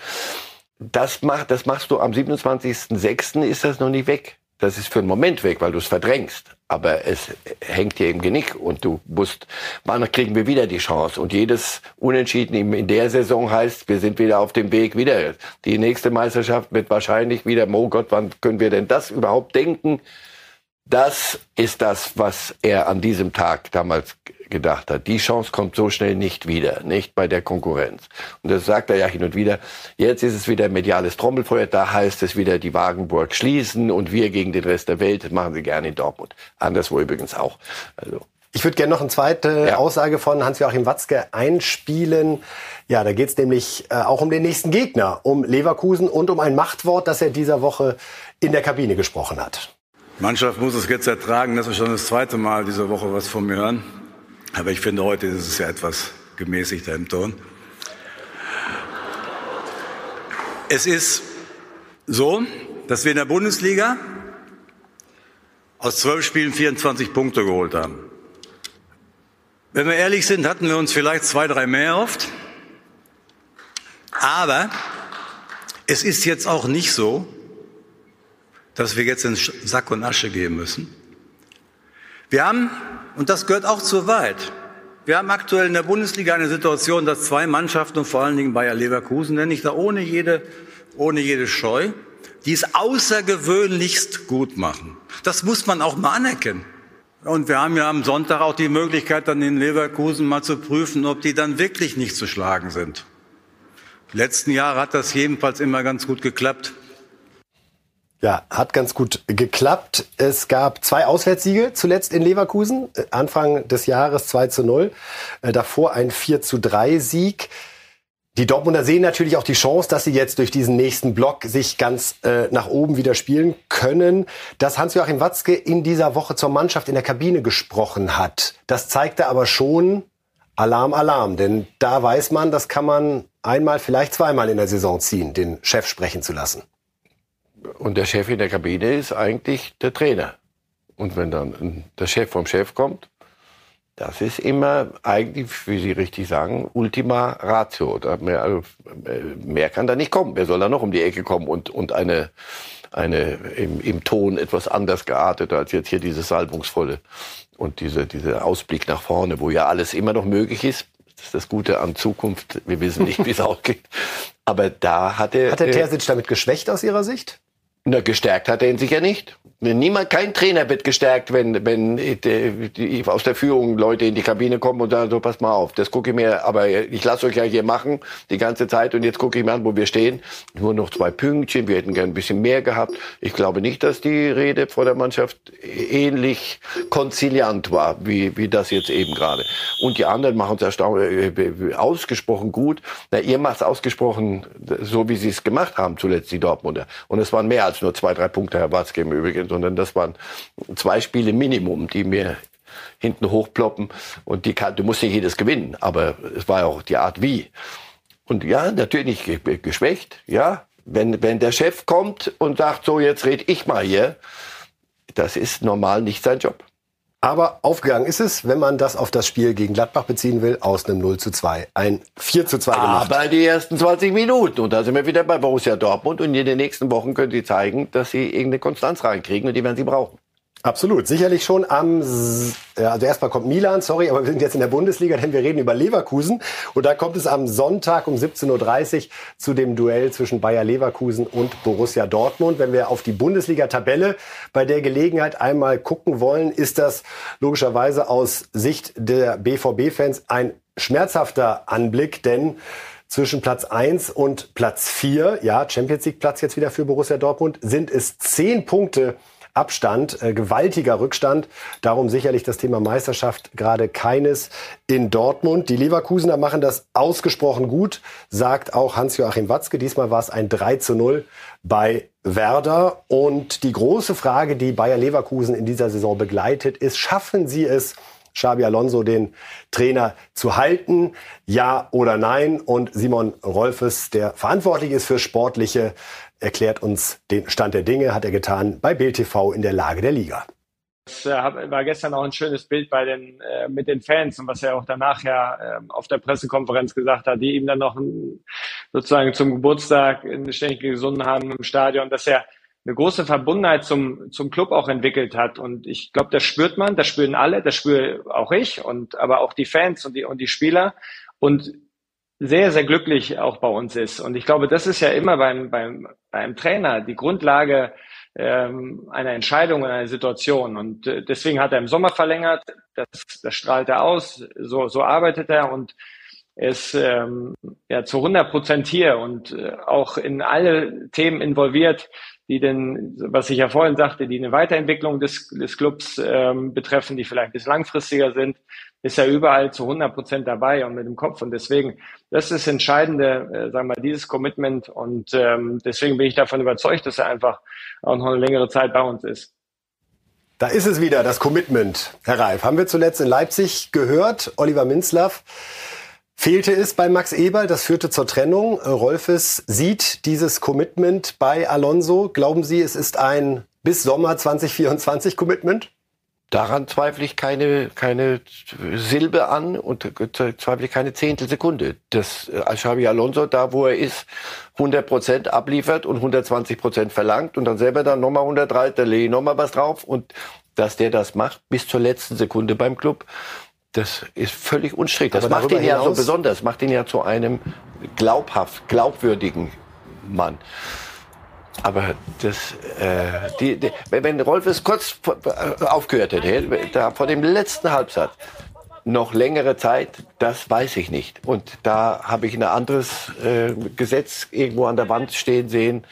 Das, macht, das machst du am 27.06. ist das noch nicht weg. Das ist für einen Moment weg, weil du es verdrängst. Aber es hängt dir im Genick und du musst, wann kriegen wir wieder die Chance? Und jedes Unentschieden in der Saison heißt, wir sind wieder auf dem Weg wieder. Die nächste Meisterschaft wird wahrscheinlich wieder, oh Gott, wann können wir denn das überhaupt denken? Das ist das, was er an diesem Tag damals gedacht hat. Die Chance kommt so schnell nicht wieder, nicht bei der Konkurrenz. Und das sagt er ja hin und wieder. Jetzt ist es wieder mediales Trommelfeuer. Da heißt es wieder, die Wagenburg schließen und wir gegen den Rest der Welt. Das machen sie gerne in Dortmund. Anderswo übrigens auch. Also. Ich würde gerne noch eine zweite ja. Aussage von Hans-Joachim Watzke einspielen. Ja, da geht es nämlich äh, auch um den nächsten Gegner, um Leverkusen und um ein Machtwort, das er dieser Woche in der Kabine gesprochen hat. Mannschaft muss es jetzt ertragen, dass wir schon das zweite Mal diese Woche was von mir hören. Aber ich finde, heute ist es ja etwas gemäßigter im Ton. Es ist so, dass wir in der Bundesliga aus zwölf Spielen 24 Punkte geholt haben. Wenn wir ehrlich sind, hatten wir uns vielleicht zwei, drei mehr oft. Aber es ist jetzt auch nicht so, dass wir jetzt in Sack und Asche gehen müssen. Wir haben, und das gehört auch zur Wahrheit, wir haben aktuell in der Bundesliga eine Situation, dass zwei Mannschaften und vor allen Dingen Bayer Leverkusen, nenne ich da ohne jede, ohne jede Scheu, die es außergewöhnlichst gut machen. Das muss man auch mal anerkennen. Und wir haben ja am Sonntag auch die Möglichkeit, dann in Leverkusen mal zu prüfen, ob die dann wirklich nicht zu schlagen sind. Die letzten Jahre hat das jedenfalls immer ganz gut geklappt. Ja, hat ganz gut geklappt. Es gab zwei Auswärtssiege zuletzt in Leverkusen. Äh, Anfang des Jahres 2 zu 0. Äh, davor ein 4 zu 3 Sieg. Die Dortmunder sehen natürlich auch die Chance, dass sie jetzt durch diesen nächsten Block sich ganz äh, nach oben wieder spielen können. Dass Hans-Joachim Watzke in dieser Woche zur Mannschaft in der Kabine gesprochen hat, das zeigte aber schon Alarm, Alarm. Denn da weiß man, das kann man einmal, vielleicht zweimal in der Saison ziehen, den Chef sprechen zu lassen. Und der Chef in der Kabine ist eigentlich der Trainer. Und wenn dann der Chef vom Chef kommt, das ist immer eigentlich, wie Sie richtig sagen, Ultima Ratio. Mehr, also, mehr, kann da nicht kommen. Wer soll da noch um die Ecke kommen und, und eine, eine im, im Ton etwas anders geartet als jetzt hier dieses salbungsvolle und diese, dieser Ausblick nach vorne, wo ja alles immer noch möglich ist. Das ist das Gute an Zukunft. Wir wissen nicht, wie es ausgeht. Aber da hat er. Hat der Terzic damit geschwächt aus Ihrer Sicht? Na, gestärkt hat er ihn sicher nicht. Niemand, kein Trainer wird gestärkt, wenn, wenn die, die, aus der Führung Leute in die Kabine kommen und sagen, so pass mal auf, das gucke ich mir, aber ich lasse euch ja hier machen die ganze Zeit und jetzt gucke ich mir an, wo wir stehen. Nur noch zwei Pünktchen, wir hätten gern ein bisschen mehr gehabt. Ich glaube nicht, dass die Rede vor der Mannschaft ähnlich konziliant war, wie, wie das jetzt eben gerade. Und die anderen machen es äh, ausgesprochen gut. Na, ihr macht es ausgesprochen so, wie sie es gemacht haben zuletzt, die Dortmunder. Und es waren mehr als nur zwei, drei Punkte, Herr Watzke im Übrigen sondern das waren zwei Spiele Minimum, die mir hinten hochploppen. Und die kann, du musst nicht jedes gewinnen, aber es war auch die Art wie. Und ja, natürlich geschwächt, ja. Wenn, wenn der Chef kommt und sagt, so, jetzt red ich mal hier, das ist normal nicht sein Job. Aber aufgegangen ist es, wenn man das auf das Spiel gegen Gladbach beziehen will, aus einem 0 zu 2. Ein 4 zu 2 gemacht. Aber die ersten 20 Minuten. Und da sind wir wieder bei Borussia Dortmund. Und in den nächsten Wochen können sie zeigen, dass sie irgendeine Konstanz reinkriegen und die werden sie brauchen. Absolut, sicherlich schon am, also erstmal kommt Milan, sorry, aber wir sind jetzt in der Bundesliga, denn wir reden über Leverkusen. Und da kommt es am Sonntag um 17.30 Uhr zu dem Duell zwischen Bayer Leverkusen und Borussia Dortmund. Wenn wir auf die Bundesliga-Tabelle bei der Gelegenheit einmal gucken wollen, ist das logischerweise aus Sicht der BVB-Fans ein schmerzhafter Anblick, denn zwischen Platz 1 und Platz 4, ja, Champions League Platz jetzt wieder für Borussia Dortmund, sind es zehn Punkte Abstand, äh, gewaltiger Rückstand. Darum sicherlich das Thema Meisterschaft gerade keines in Dortmund. Die Leverkusener machen das ausgesprochen gut, sagt auch Hans-Joachim Watzke. Diesmal war es ein 3 zu 0 bei Werder. Und die große Frage, die Bayer Leverkusen in dieser Saison begleitet, ist, schaffen sie es, Xabi Alonso den Trainer zu halten? Ja oder nein? Und Simon Rolfes, der verantwortlich ist für sportliche erklärt uns den Stand der Dinge, hat er getan bei Bild TV in der Lage der Liga. Das äh, war gestern auch ein schönes Bild bei den, äh, mit den Fans und was er auch danach ja äh, auf der Pressekonferenz gesagt hat, die ihm dann noch ein, sozusagen zum Geburtstag eine Schenkel gesungen haben im Stadion, dass er eine große Verbundenheit zum, zum Club auch entwickelt hat. Und ich glaube, das spürt man, das spüren alle, das spüre auch ich und aber auch die Fans und die, und die Spieler. Und sehr, sehr glücklich auch bei uns ist. Und ich glaube, das ist ja immer beim, beim, beim Trainer die Grundlage ähm, einer Entscheidung und einer Situation. Und äh, deswegen hat er im Sommer verlängert, das, das strahlt er aus, so, so arbeitet er und ist ähm, ja, zu 100 Prozent hier und äh, auch in alle Themen involviert, die denn, was ich ja vorhin sagte, die eine Weiterentwicklung des, des Clubs ähm, betreffen, die vielleicht bis langfristiger sind, ist er überall zu 100 Prozent dabei und mit dem Kopf. Und deswegen, das ist das Entscheidende, äh, sagen wir mal, dieses Commitment. Und ähm, deswegen bin ich davon überzeugt, dass er einfach auch noch eine längere Zeit bei uns ist. Da ist es wieder, das Commitment, Herr Reif. Haben wir zuletzt in Leipzig gehört, Oliver Minzlaff fehlte es bei Max Eberl. Das führte zur Trennung. Rolfes sieht dieses Commitment bei Alonso. Glauben Sie, es ist ein bis Sommer 2024 Commitment? Daran zweifle ich keine, keine Silbe an und zweifle ich keine Zehntelsekunde. Dass äh, Xavi Alonso da, wo er ist, 100 Prozent abliefert und 120 Prozent verlangt und dann selber dann nochmal 103, da lege ich nochmal was drauf und dass der das macht bis zur letzten Sekunde beim Club das ist völlig unstrittig. Das macht ihn ja so besonders, macht ihn ja zu einem glaubhaft, glaubwürdigen Mann. Aber das, äh, die, die, wenn Rolf es kurz äh, aufgehört hätte, da vor dem letzten Halbsatz, noch längere Zeit, das weiß ich nicht. Und da habe ich ein anderes äh, Gesetz irgendwo an der Wand stehen sehen.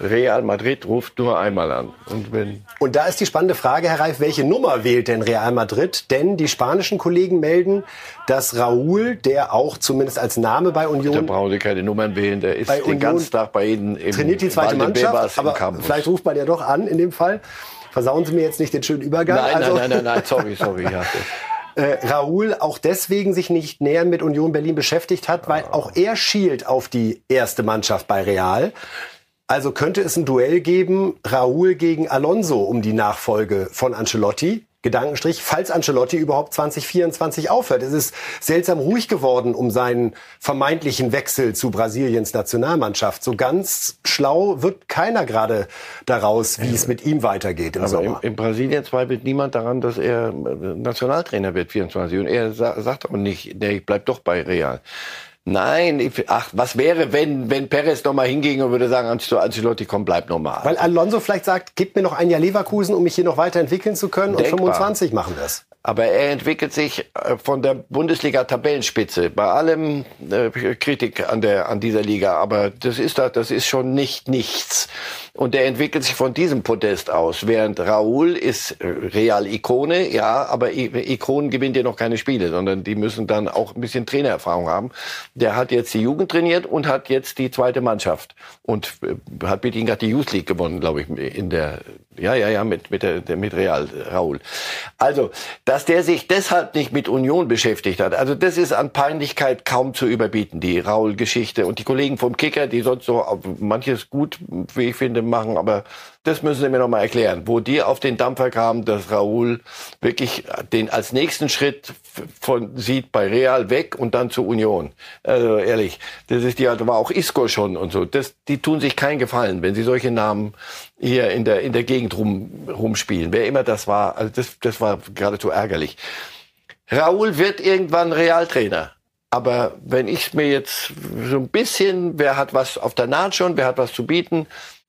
Real Madrid ruft nur einmal an. Und, wenn und da ist die spannende Frage, Herr Reif, welche Nummer wählt denn Real Madrid? Denn die spanischen Kollegen melden, dass Raúl, der auch zumindest als Name bei Union... Da brauchen Sie keine Nummern wählen, der ist den ganzen Tag bei Ihnen im Trainiert die zweite Mannschaft, aber Campus. vielleicht ruft man ja doch an in dem Fall. Versauen Sie mir jetzt nicht den schönen Übergang. Nein, also, nein, nein, nein, nein, sorry, sorry. Ja. Äh, Raoul auch deswegen sich nicht näher mit Union Berlin beschäftigt hat, weil auch er schielt auf die erste Mannschaft bei Real. Also könnte es ein Duell geben, Raúl gegen Alonso um die Nachfolge von Ancelotti? Gedankenstrich, falls Ancelotti überhaupt 2024 aufhört. Es ist seltsam ruhig geworden um seinen vermeintlichen Wechsel zu Brasiliens Nationalmannschaft. So ganz schlau wird keiner gerade daraus, wie es mit ihm weitergeht im Aber Sommer. In, in Brasilien zweifelt niemand daran, dass er Nationaltrainer wird 24 und er sagt auch nicht, nee, ich bleib doch bei Real. Nein, ich, ach, was wäre, wenn, wenn Perez nochmal hinging und würde sagen, Ancelotti, komm, bleib nochmal. Weil Alonso vielleicht sagt, gib mir noch ein Jahr Leverkusen, um mich hier noch weiterentwickeln zu können Denkbar. und 25 machen wir es. Aber er entwickelt sich äh, von der Bundesliga-Tabellenspitze. Bei allem äh, Kritik an der an dieser Liga, aber das ist das ist schon nicht nichts. Und er entwickelt sich von diesem Podest aus. Während Raúl ist äh, Real-Ikone, ja, aber Ikonen gewinnt ja noch keine Spiele, sondern die müssen dann auch ein bisschen Trainererfahrung haben. Der hat jetzt die Jugend trainiert und hat jetzt die zweite Mannschaft und hat mit ihnen gerade die Youth League gewonnen, glaube ich, in der, ja, ja, ja, mit, mit, der, mit Real, Raúl. Also, dass der sich deshalb nicht mit Union beschäftigt hat, also das ist an Peinlichkeit kaum zu überbieten, die Raúl-Geschichte. Und die Kollegen vom Kicker, die sonst so manches gut, wie ich finde, machen, aber das müssen Sie mir noch mal erklären, wo die auf den Dampfer kamen, dass Raúl wirklich den als nächsten Schritt von sieht bei Real weg und dann zur Union. Also ehrlich, das ist die, da war auch Isco schon und so. Das, die tun sich keinen Gefallen, wenn sie solche Namen hier in der in der Gegend rum rumspielen. Wer immer das war, also das das war geradezu ärgerlich. Raúl wird irgendwann Realtrainer. Aber wenn ich mir jetzt so ein bisschen, wer hat was auf der Naht schon, wer hat was zu bieten,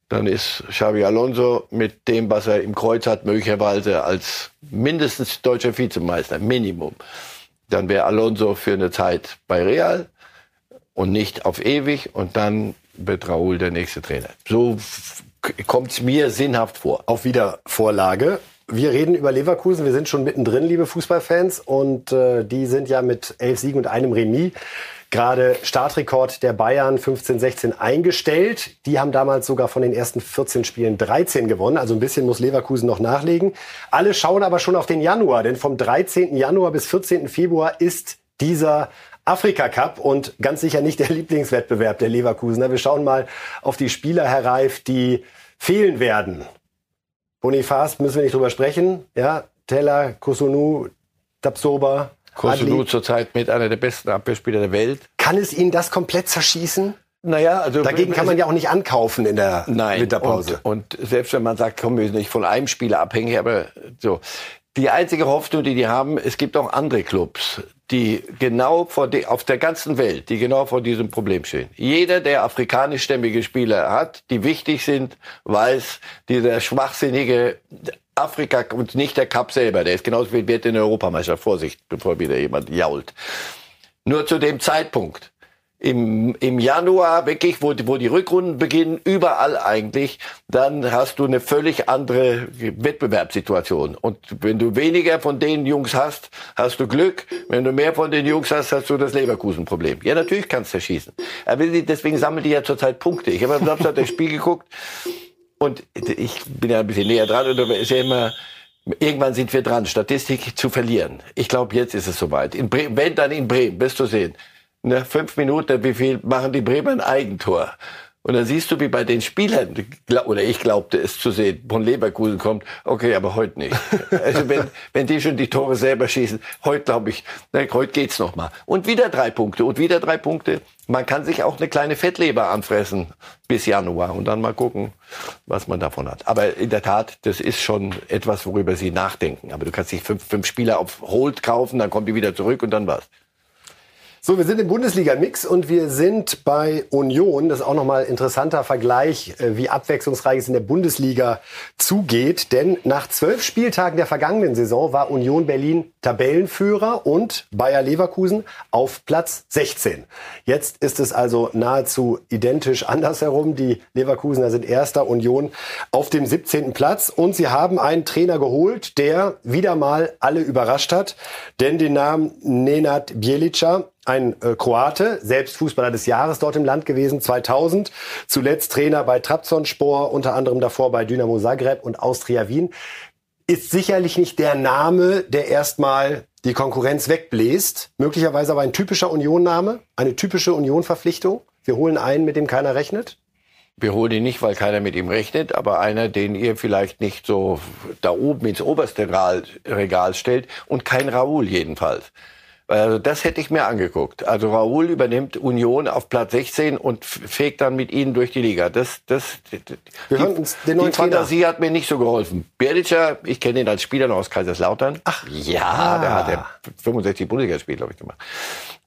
dann ist Xavi Alonso mit dem, was er im Kreuz hat, möglicherweise als mindestens deutscher Vizemeister, Minimum. Dann wäre Alonso für eine Zeit bei Real und nicht auf ewig und dann wird Raúl der nächste Trainer. So kommt mir sinnhaft vor. Auf Wiedervorlage. Wir reden über Leverkusen. Wir sind schon mittendrin, liebe Fußballfans. Und äh, die sind ja mit elf Siegen und einem Remis gerade Startrekord der Bayern 15-16 eingestellt. Die haben damals sogar von den ersten 14 Spielen 13 gewonnen. Also ein bisschen muss Leverkusen noch nachlegen. Alle schauen aber schon auf den Januar, denn vom 13. Januar bis 14. Februar ist dieser Afrika Cup und ganz sicher nicht der Lieblingswettbewerb der Leverkusener. Wir schauen mal auf die Spieler, Herr Reif, die fehlen werden. Bonifaz müssen wir nicht drüber sprechen. Ja, Teller, Kusunu, Dabsoba, Kusunu zurzeit mit einer der besten Abwehrspieler der Welt. Kann es ihn das komplett zerschießen? Naja, also dagegen kann man ja auch nicht ankaufen in der Nein, Winterpause. Und, und selbst wenn man sagt, komm, wir sind nicht von einem Spieler abhängig, aber so. Die einzige Hoffnung, die die haben, es gibt auch andere Clubs, die genau vor die, auf der ganzen Welt, die genau vor diesem Problem stehen. Jeder, der afrikanischstämmige Spieler hat, die wichtig sind, weiß, dieser schwachsinnige Afrika und nicht der Cup selber, der ist genauso wie Wert in der Europameisterschaft. Vorsicht, bevor wieder jemand jault. Nur zu dem Zeitpunkt im, im Januar wirklich, wo, wo die Rückrunden beginnen, überall eigentlich, dann hast du eine völlig andere Wettbewerbssituation. Und wenn du weniger von den Jungs hast, hast du Glück. Wenn du mehr von den Jungs hast, hast du das Leverkusen-Problem. Ja, natürlich kannst du schießen. Aber deswegen sammeln die ja zurzeit Punkte. Ich habe am Samstag das Spiel geguckt und ich bin ja ein bisschen näher dran und ist ja immer, Irgendwann sind wir dran, Statistik zu verlieren. Ich glaube, jetzt ist es soweit. In Bremen, wenn dann in Bremen, wirst du sehen ne, fünf Minuten, wie viel machen die Bremer ein Eigentor? Und dann siehst du, wie bei den Spielern, oder ich glaubte es zu sehen, von Leverkusen kommt, okay, aber heute nicht. Also wenn, wenn die schon die Tore selber schießen, heute glaube ich, ne, heute geht's noch mal. Und wieder drei Punkte und wieder drei Punkte. Man kann sich auch eine kleine Fettleber anfressen bis Januar und dann mal gucken, was man davon hat. Aber in der Tat, das ist schon etwas, worüber sie nachdenken. Aber du kannst dich fünf, fünf Spieler auf Hold kaufen, dann kommen die wieder zurück und dann was. So, wir sind im Bundesliga-Mix und wir sind bei Union. Das ist auch nochmal interessanter Vergleich, äh, wie abwechslungsreich es in der Bundesliga zugeht. Denn nach zwölf Spieltagen der vergangenen Saison war Union Berlin Tabellenführer und Bayer Leverkusen auf Platz 16. Jetzt ist es also nahezu identisch andersherum. Die Leverkusener sind erster, Union auf dem 17. Platz. Und sie haben einen Trainer geholt, der wieder mal alle überrascht hat. Denn den Namen Nenad Bielica ein äh, Kroate, selbst Fußballer des Jahres dort im Land gewesen, 2000. Zuletzt Trainer bei Trabzonspor, unter anderem davor bei Dynamo Zagreb und Austria Wien. Ist sicherlich nicht der Name, der erstmal die Konkurrenz wegbläst. Möglicherweise aber ein typischer Union-Name, eine typische Union-Verpflichtung. Wir holen einen, mit dem keiner rechnet. Wir holen ihn nicht, weil keiner mit ihm rechnet, aber einer, den ihr vielleicht nicht so da oben ins oberste Regal stellt und kein Raoul jedenfalls. Also das hätte ich mir angeguckt. Also Raoul übernimmt Union auf Platz 16 und fegt dann mit ihnen durch die Liga. Das, das, Wir die, uns den die Fantasie hat mir nicht so geholfen. Berlicher, ich kenne ihn als Spieler noch aus Kaiserslautern. Ach, ja, ah. der hat ja 65 Bundesligaspiele, glaube ich, gemacht.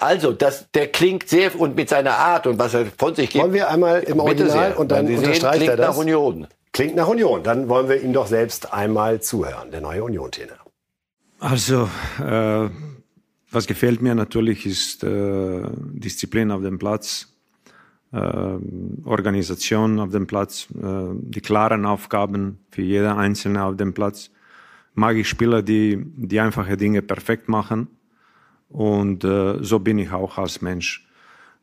Also, das, der klingt sehr und mit seiner Art und was er von sich gibt. Wollen wir einmal im Original und dann unterstreicht sehen, er das? nach Union. Klingt nach Union. Dann wollen wir ihm doch selbst einmal zuhören, der neue Union-Trainer. Also, äh was gefällt mir natürlich ist äh, Disziplin auf dem Platz, äh, Organisation auf dem Platz, äh, die klaren Aufgaben für jeder Einzelne auf dem Platz. Mag ich Spieler, die die einfache Dinge perfekt machen und äh, so bin ich auch als Mensch.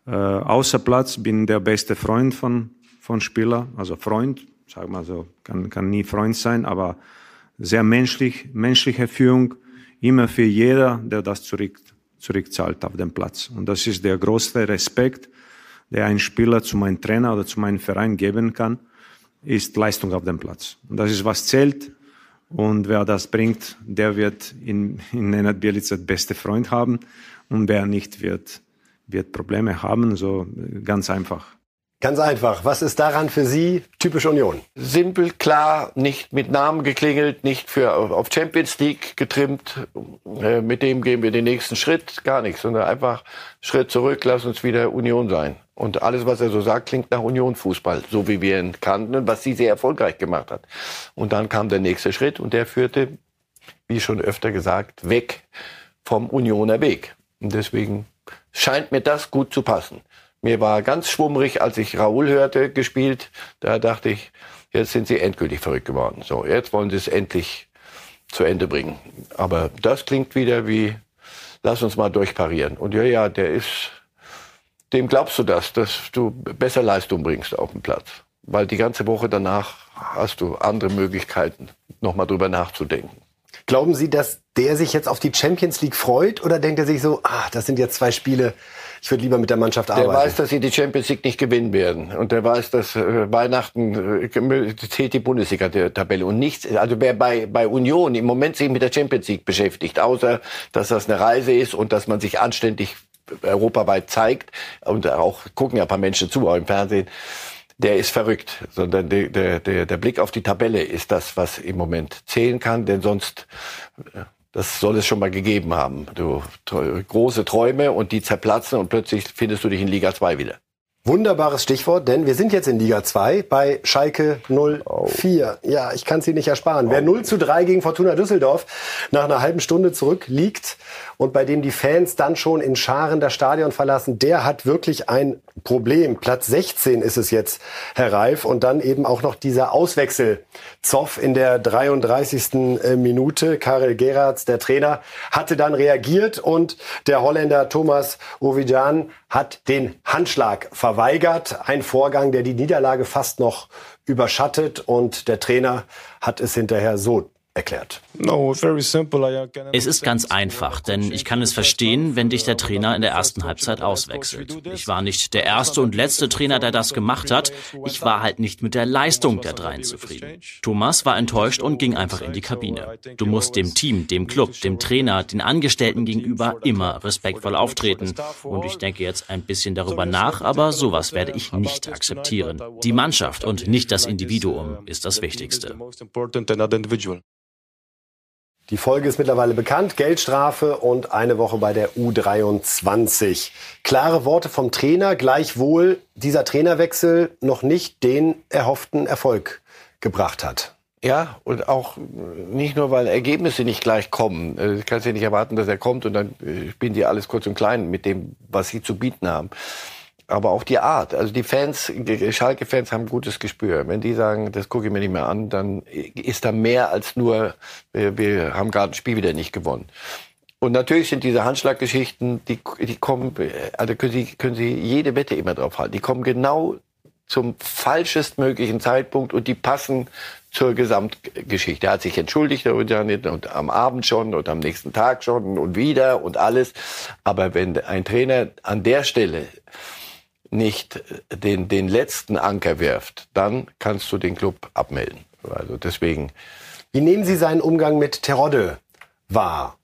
Äh, außer Platz bin der beste Freund von von Spieler, also Freund, sag mal so, kann kann nie Freund sein, aber sehr menschlich, menschliche Führung immer für jeder, der das zurück, zurückzahlt auf dem Platz. Und das ist der größte Respekt, der ein Spieler zu meinem Trainer oder zu meinem Verein geben kann, ist Leistung auf dem Platz. Und das ist, was zählt. Und wer das bringt, der wird in, in Nenad Bielica beste Freund haben. Und wer nicht, wird, wird Probleme haben. So ganz einfach. Ganz einfach. Was ist daran für Sie typisch Union? Simpel, klar, nicht mit Namen geklingelt, nicht für auf Champions League getrimmt. Äh, mit dem gehen wir den nächsten Schritt, gar nichts, sondern einfach Schritt zurück, lass uns wieder Union sein. Und alles, was er so sagt, klingt nach Union Fußball, so wie wir ihn kannten und was sie sehr erfolgreich gemacht hat. Und dann kam der nächste Schritt und der führte, wie schon öfter gesagt, weg vom Unioner Weg. Und deswegen scheint mir das gut zu passen. Mir war ganz schwummrig, als ich Raoul hörte, gespielt. Da dachte ich, jetzt sind sie endgültig verrückt geworden. So, jetzt wollen sie es endlich zu Ende bringen. Aber das klingt wieder wie, lass uns mal durchparieren. Und ja, ja, der ist, dem glaubst du das, dass du besser Leistung bringst auf dem Platz. Weil die ganze Woche danach hast du andere Möglichkeiten, nochmal drüber nachzudenken. Glauben Sie, dass der sich jetzt auf die Champions League freut oder denkt er sich so, ah, das sind jetzt zwei Spiele, ich würde lieber mit der Mannschaft arbeiten. Der weiß, dass sie die Champions League nicht gewinnen werden. Und der weiß, dass äh, Weihnachten äh, zählt die Bundesliga-Tabelle und nichts. Also wer bei, bei Union im Moment sich mit der Champions League beschäftigt, außer dass das eine Reise ist und dass man sich anständig europaweit zeigt und auch gucken ja ein paar Menschen zu, auch im Fernsehen, der ist verrückt, sondern der, der, der, Blick auf die Tabelle ist das, was im Moment zählen kann, denn sonst, äh, das soll es schon mal gegeben haben. Du große Träume und die zerplatzen und plötzlich findest du dich in Liga 2 wieder. Wunderbares Stichwort, denn wir sind jetzt in Liga 2 bei Schalke 04. Oh. Ja, ich kann es Ihnen nicht ersparen. Oh. Wer 0 zu 3 gegen Fortuna Düsseldorf nach einer halben Stunde zurückliegt und bei dem die Fans dann schon in Scharen das Stadion verlassen, der hat wirklich ein Problem. Platz 16 ist es jetzt, Herr Reif. Und dann eben auch noch dieser Auswechsel. Zoff in der 33. Äh, Minute. Karel Geratz, der Trainer, hatte dann reagiert und der Holländer Thomas Ovidjan hat den Handschlag verweigert. Ein Vorgang, der die Niederlage fast noch überschattet und der Trainer hat es hinterher so erklärt. Es ist ganz einfach, denn ich kann es verstehen, wenn dich der Trainer in der ersten Halbzeit auswechselt. Ich war nicht der erste und letzte Trainer, der das gemacht hat. Ich war halt nicht mit der Leistung der dreien zufrieden. Thomas war enttäuscht und ging einfach in die Kabine. Du musst dem Team, dem Club, dem Trainer, den Angestellten gegenüber immer respektvoll auftreten. Und ich denke jetzt ein bisschen darüber nach, aber sowas werde ich nicht akzeptieren. Die Mannschaft und nicht das Individuum ist das Wichtigste. Die Folge ist mittlerweile bekannt. Geldstrafe und eine Woche bei der U23. Klare Worte vom Trainer. Gleichwohl dieser Trainerwechsel noch nicht den erhofften Erfolg gebracht hat. Ja, und auch nicht nur, weil Ergebnisse nicht gleich kommen. Du kannst ja nicht erwarten, dass er kommt und dann äh, spielen die alles kurz und klein mit dem, was sie zu bieten haben aber auch die Art. Also die Fans, Schalke-Fans haben gutes Gespür. Wenn die sagen, das gucke ich mir nicht mehr an, dann ist da mehr als nur, wir, wir haben gerade ein Spiel wieder nicht gewonnen. Und natürlich sind diese Handschlaggeschichten, die, die kommen, also können Sie, können Sie jede Wette immer drauf halten. Die kommen genau zum falschestmöglichen Zeitpunkt und die passen zur Gesamtgeschichte. Er hat sich entschuldigt, und am Abend schon und am nächsten Tag schon und wieder und alles. Aber wenn ein Trainer an der Stelle nicht den, den letzten Anker wirft, dann kannst du den Club abmelden. Also deswegen. Wie nehmen Sie seinen Umgang mit Terodde wahr?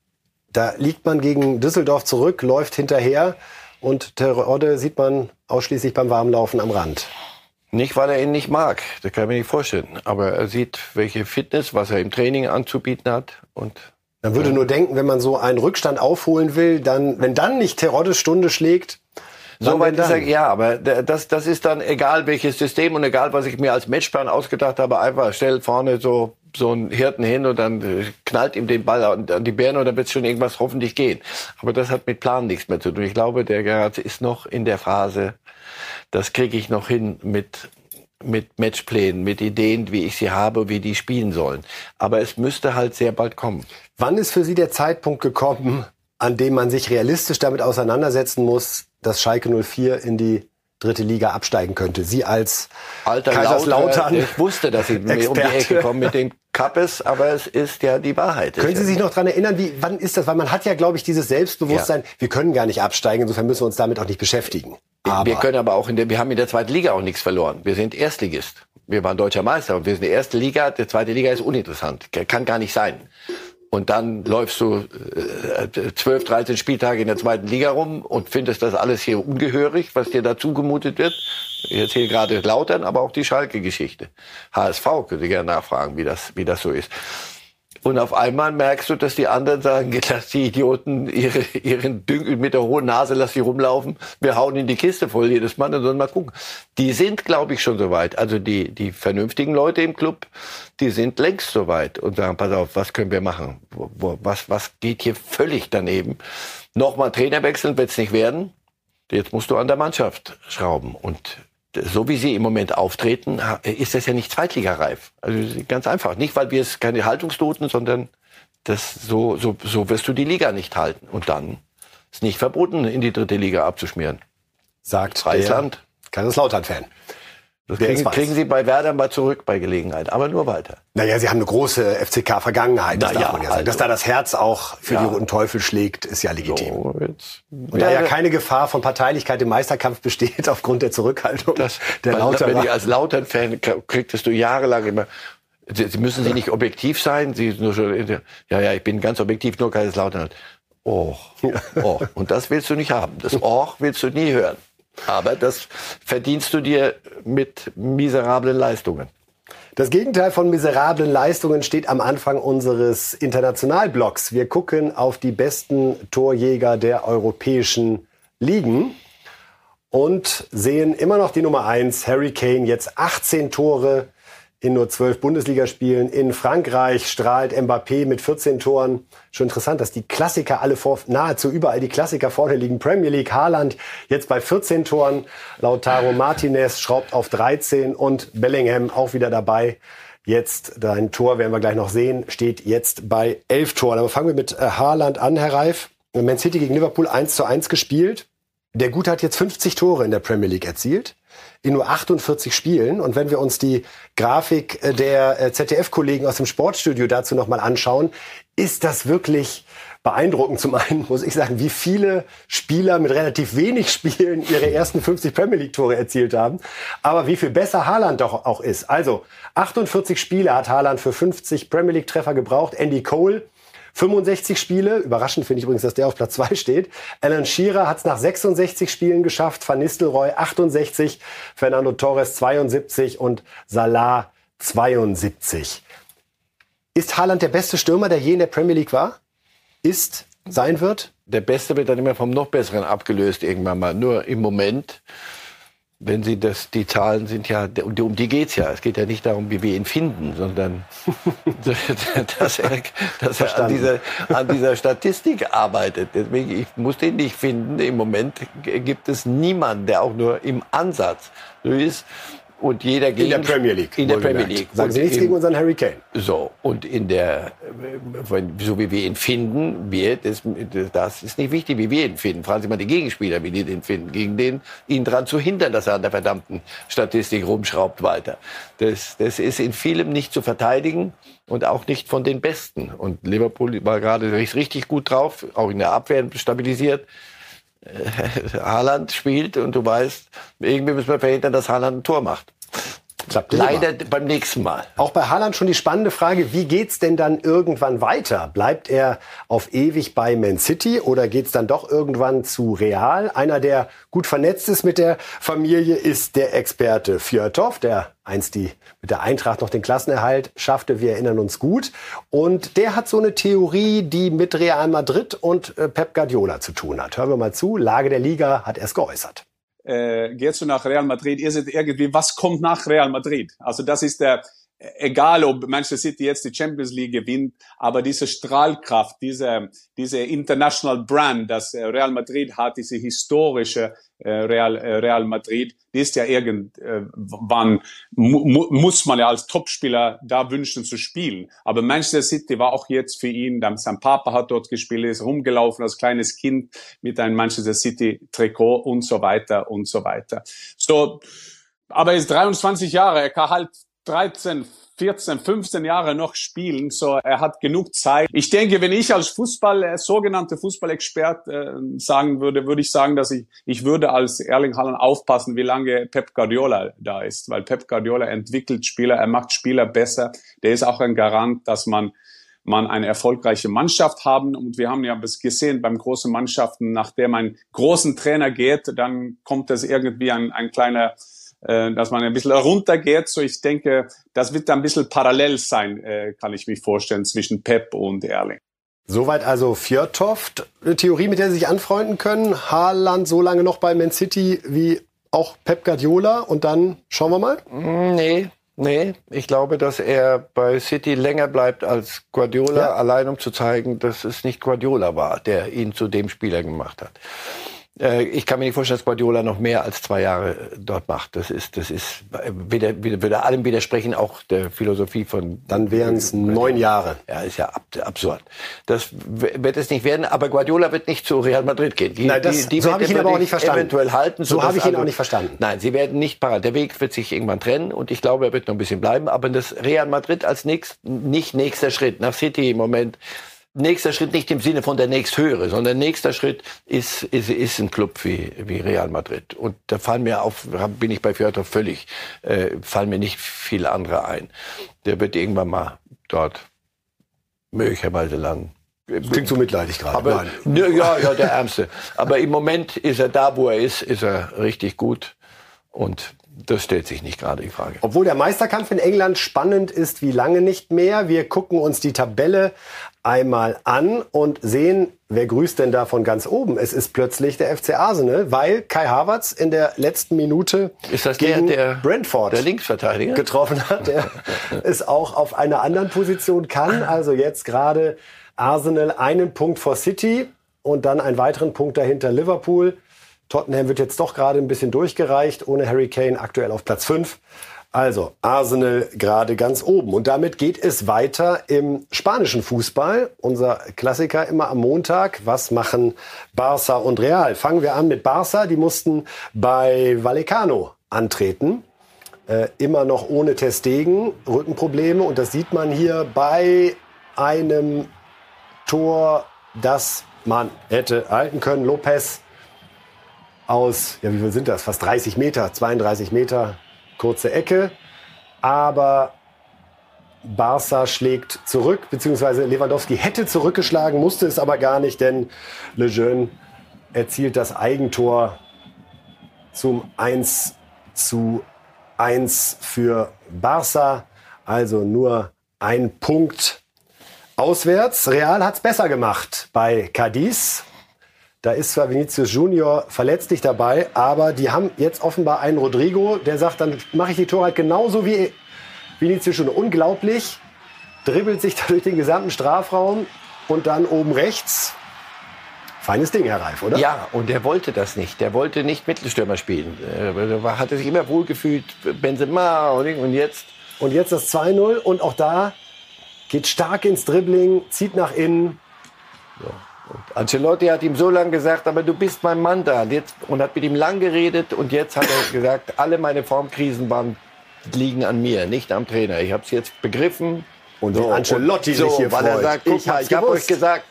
Da liegt man gegen Düsseldorf zurück, läuft hinterher und Terodde sieht man ausschließlich beim Warmlaufen am Rand. Nicht, weil er ihn nicht mag, das kann ich mir nicht vorstellen. Aber er sieht, welche Fitness, was er im Training anzubieten hat und man würde nur denken, wenn man so einen Rückstand aufholen will, dann, wenn dann nicht Terodde Stunde schlägt, so weit ist er, ja, aber das, das ist dann egal welches System und egal was ich mir als Matchplan ausgedacht habe, einfach stell vorne so so einen Hirten hin und dann äh, knallt ihm den Ball an die Birne und dann wird schon irgendwas hoffentlich gehen. Aber das hat mit Plan nichts mehr zu tun. Ich glaube, der Gerhard ist noch in der Phase, das kriege ich noch hin mit mit Matchplänen, mit Ideen, wie ich sie habe, wie die spielen sollen. Aber es müsste halt sehr bald kommen. Wann ist für Sie der Zeitpunkt gekommen, an dem man sich realistisch damit auseinandersetzen muss, dass Schalke 04 in die dritte Liga absteigen könnte. Sie als Alter Kaiserslautern. ich wusste, dass Sie mir um die Ecke kommen mit dem Kappes, aber es ist ja die Wahrheit. Können Sie sich noch dran erinnern, wie, wann ist das? Weil man hat ja, glaube ich, dieses Selbstbewusstsein, ja. wir können gar nicht absteigen, insofern müssen wir uns damit auch nicht beschäftigen. Aber wir können aber auch in der, wir haben in der zweiten Liga auch nichts verloren. Wir sind Erstligist. Wir waren deutscher Meister und wir sind die erste Liga. Die zweite Liga ist uninteressant. Kann gar nicht sein und dann läufst du äh, 12, 13 Spieltage in der zweiten Liga rum und findest das alles hier ungehörig, was dir dazu gemutet wird. Ich erzähle gerade Lautern, aber auch die Schalke-Geschichte. HSV, könnt ihr gerne nachfragen, wie das, wie das so ist. Und auf einmal merkst du, dass die anderen sagen, lass die Idioten ihre, ihren Dünkel mit der hohen Nase, lass sie rumlaufen. Wir hauen in die Kiste voll jedes Mal und sollen mal gucken. Die sind, glaube ich, schon soweit. Also die, die vernünftigen Leute im Club, die sind längst soweit und sagen, pass auf, was können wir machen? Was, was geht hier völlig daneben? Nochmal Trainer wechseln wird's nicht werden. Jetzt musst du an der Mannschaft schrauben. Und so wie sie im Moment auftreten, ist das ja nicht zweitligareif. Also ganz einfach. Nicht, weil wir es keine Haltungstoten, sondern das, so, so, so wirst du die Liga nicht halten. Und dann ist nicht verboten, in die dritte Liga abzuschmieren. Sagt Freies Land. Kaiserslautern-Fan. Das kriegen, kriegen, Sie bei Werder mal zurück bei Gelegenheit, aber nur weiter. Naja, Sie haben eine große FCK-Vergangenheit, das Na darf man ja sagen. Also, Dass da das Herz auch für ja. die Roten Teufel schlägt, ist ja legitim. So, jetzt, Und da ja keine Gefahr von Parteilichkeit im Meisterkampf besteht aufgrund der Zurückhaltung das, der Lauter. Wenn ich als Lautern-Fan kriegtest du jahrelang immer Sie, müssen Sie nicht objektiv sein. Sie nur schon, ja, ja, ich bin ganz objektiv, nur keines Lautern. Oh, oh. Und das willst du nicht haben. Das Oh willst du nie hören. Aber das verdienst du dir mit miserablen Leistungen. Das Gegenteil von miserablen Leistungen steht am Anfang unseres Internationalblocks. Wir gucken auf die besten Torjäger der europäischen Ligen und sehen immer noch die Nummer eins Harry Kane, jetzt 18 Tore in nur zwölf Bundesligaspielen. In Frankreich strahlt Mbappé mit 14 Toren. Schon interessant, dass die Klassiker alle vor, nahezu überall die Klassiker vorne liegen. Premier League, Haaland jetzt bei 14 Toren. Lautaro Martinez schraubt auf 13 und Bellingham auch wieder dabei. Jetzt, dein Tor werden wir gleich noch sehen, steht jetzt bei 11 Toren. Aber fangen wir mit äh, Haaland an, Herr Reif. Man City gegen Liverpool 1 zu 1 gespielt. Der Gute hat jetzt 50 Tore in der Premier League erzielt in nur 48 Spielen. Und wenn wir uns die Grafik äh, der äh, ZDF-Kollegen aus dem Sportstudio dazu nochmal anschauen, ist das wirklich beeindruckend. Zum einen muss ich sagen, wie viele Spieler mit relativ wenig Spielen ihre ersten 50 Premier League-Tore erzielt haben. Aber wie viel besser Haaland doch auch ist. Also 48 Spiele hat Haaland für 50 Premier League-Treffer gebraucht. Andy Cole 65 Spiele. Überraschend finde ich übrigens, dass der auf Platz 2 steht. Alan Shearer hat es nach 66 Spielen geschafft. Van Nistelrooy 68, Fernando Torres 72 und Salah 72. Ist Haaland der beste Stürmer, der je in der Premier League war? Ist, sein wird? Der Beste wird dann immer vom noch Besseren abgelöst irgendwann mal. Nur im Moment wenn Sie das, die Zahlen sind ja, um die geht's ja. Es geht ja nicht darum, wie wir ihn finden, sondern dass er, dass er an, dieser, an dieser Statistik arbeitet. Deswegen, ich muss den nicht finden. Im Moment gibt es niemanden, der auch nur im Ansatz so ist. Und jeder gegen, in der Premier League. In der Premier League. Sagen Sie nichts gegen unseren Harry Kane. So, und in der, so wie wir ihn finden, wir, das, das ist nicht wichtig, wie wir ihn finden. Fragen Sie mal die Gegenspieler, wie die den finden, gegen den, ihn daran zu hindern, dass er an der verdammten Statistik rumschraubt weiter. Das, das ist in vielem nicht zu verteidigen und auch nicht von den Besten. Und Liverpool war gerade richtig gut drauf, auch in der Abwehr stabilisiert. Haaland spielt und du weißt, irgendwie müssen wir verhindern, dass Haaland ein Tor macht. Klappt Leider immer. beim nächsten Mal. Auch bei Haaland schon die spannende Frage, wie geht's denn dann irgendwann weiter? Bleibt er auf ewig bei Man City oder geht's dann doch irgendwann zu Real? Einer, der gut vernetzt ist mit der Familie, ist der Experte Fjörtov, der einst die mit der Eintracht noch den Klassenerhalt schaffte. Wir erinnern uns gut. Und der hat so eine Theorie, die mit Real Madrid und äh, Pep Guardiola zu tun hat. Hören wir mal zu. Lage der Liga hat er es geäußert. Äh, gehst du nach Real Madrid, ihr seid irgendwie, was kommt nach Real Madrid? Also das ist der, egal ob Manchester City jetzt die Champions League gewinnt, aber diese Strahlkraft, diese, diese International Brand, das äh, Real Madrid hat, diese historische äh, Real, äh, Real Madrid, die ist ja irgendwann, mu muss man ja als Topspieler da wünschen zu spielen. Aber Manchester City war auch jetzt für ihn, sein Papa hat dort gespielt, ist rumgelaufen als kleines Kind mit einem Manchester City Trikot und so weiter und so weiter. So, aber er ist 23 Jahre, er kann halt 13, 14, 15 Jahre noch spielen. So, er hat genug Zeit. Ich denke, wenn ich als Fußball, äh, sogenannte Fußballexpert äh, sagen würde, würde ich sagen, dass ich, ich würde als Erling Haaland aufpassen, wie lange Pep Guardiola da ist. Weil Pep Guardiola entwickelt Spieler, er macht Spieler besser. Der ist auch ein Garant, dass man man eine erfolgreiche Mannschaft haben. Und wir haben ja bis gesehen beim großen Mannschaften, nachdem ein großen Trainer geht, dann kommt es irgendwie ein, ein kleiner äh, dass man ein bisschen runtergeht. So ich denke, das wird ein bisschen parallel sein, äh, kann ich mich vorstellen, zwischen Pep und Erling. Soweit also Fjörtoft. Eine Theorie, mit der Sie sich anfreunden können. Haaland so lange noch bei Man City wie auch Pep Guardiola und dann schauen wir mal? Mm, nee, nee. Ich glaube, dass er bei City länger bleibt als Guardiola, ja. allein um zu zeigen, dass es nicht Guardiola war, der ihn zu dem Spieler gemacht hat. Äh, ich kann mir nicht vorstellen, dass Guardiola noch mehr als zwei Jahre dort macht. Das ist, das ist, wieder, würde allem widersprechen, auch der Philosophie von. Dann wären es neun Jahre. Ja, ist ja absurd. Das wird es nicht werden, aber Guardiola wird nicht zu Real Madrid gehen. Die, Nein, das, die, die so habe ich ihn aber auch nicht verstanden. Eventuell halten. So habe ich ihn auch nicht verstanden. Nein, sie werden nicht parat. Der Weg wird sich irgendwann trennen und ich glaube, er wird noch ein bisschen bleiben. Aber das Real Madrid als nächst, nicht nächster Schritt nach City im Moment nächster Schritt nicht im Sinne von der nächsthöhere, sondern nächster Schritt ist, ist, ist ein Club wie, wie Real Madrid. Und da fallen mir auf, bin ich bei Fjordhoff völlig, äh, fallen mir nicht viele andere ein. Der wird irgendwann mal dort möglicherweise landen. Klingt so mitleidig gerade. Aber, ja, ja, der Ärmste. Aber im Moment ist er da, wo er ist, ist er richtig gut. Und das stellt sich nicht gerade die Frage. Obwohl der Meisterkampf in England spannend ist wie lange nicht mehr. Wir gucken uns die Tabelle einmal an und sehen, wer grüßt denn da von ganz oben? Es ist plötzlich der FC Arsenal, weil Kai Havertz in der letzten Minute ist das gegen der, der, Brentford der Linksverteidiger getroffen hat, der es auch auf einer anderen Position kann. Also jetzt gerade Arsenal einen Punkt vor City und dann einen weiteren Punkt dahinter Liverpool. Tottenham wird jetzt doch gerade ein bisschen durchgereicht, ohne Harry Kane aktuell auf Platz 5. Also Arsenal gerade ganz oben. Und damit geht es weiter im spanischen Fußball. Unser Klassiker immer am Montag. Was machen Barça und Real? Fangen wir an mit Barça. Die mussten bei Vallecano antreten. Äh, immer noch ohne Testegen, Rückenprobleme. Und das sieht man hier bei einem Tor, das man hätte halten können. Lopez aus, ja, wie viel sind das? Fast 30 Meter, 32 Meter, kurze Ecke. Aber Barca schlägt zurück, beziehungsweise Lewandowski hätte zurückgeschlagen, musste es aber gar nicht, denn Lejeune erzielt das Eigentor zum 1 zu 1 für Barca. Also nur ein Punkt auswärts. Real hat es besser gemacht bei Cadiz. Da ist zwar Vinicius Junior verletzlich dabei, aber die haben jetzt offenbar einen Rodrigo, der sagt, dann mache ich die Torheit genauso wie Vinicius Junior. Unglaublich, dribbelt sich da durch den gesamten Strafraum und dann oben rechts. Feines Ding, Herr Reif, oder? Ja, und der wollte das nicht. Der wollte nicht Mittelstürmer spielen. Er hatte sich immer wohlgefühlt, Benzema und jetzt. Und jetzt das 2-0 und auch da geht stark ins Dribbling, zieht nach innen. Ja. Ancelotti hat ihm so lange gesagt, aber du bist mein Mann da. Und, jetzt, und hat mit ihm lang geredet und jetzt hat er gesagt, alle meine Formkrisen waren, liegen an mir, nicht am Trainer. Ich habe es jetzt begriffen. Und so, Ancelotti so, sich hier weil freut. er sagt, guck ich mal, ich habe euch gesagt,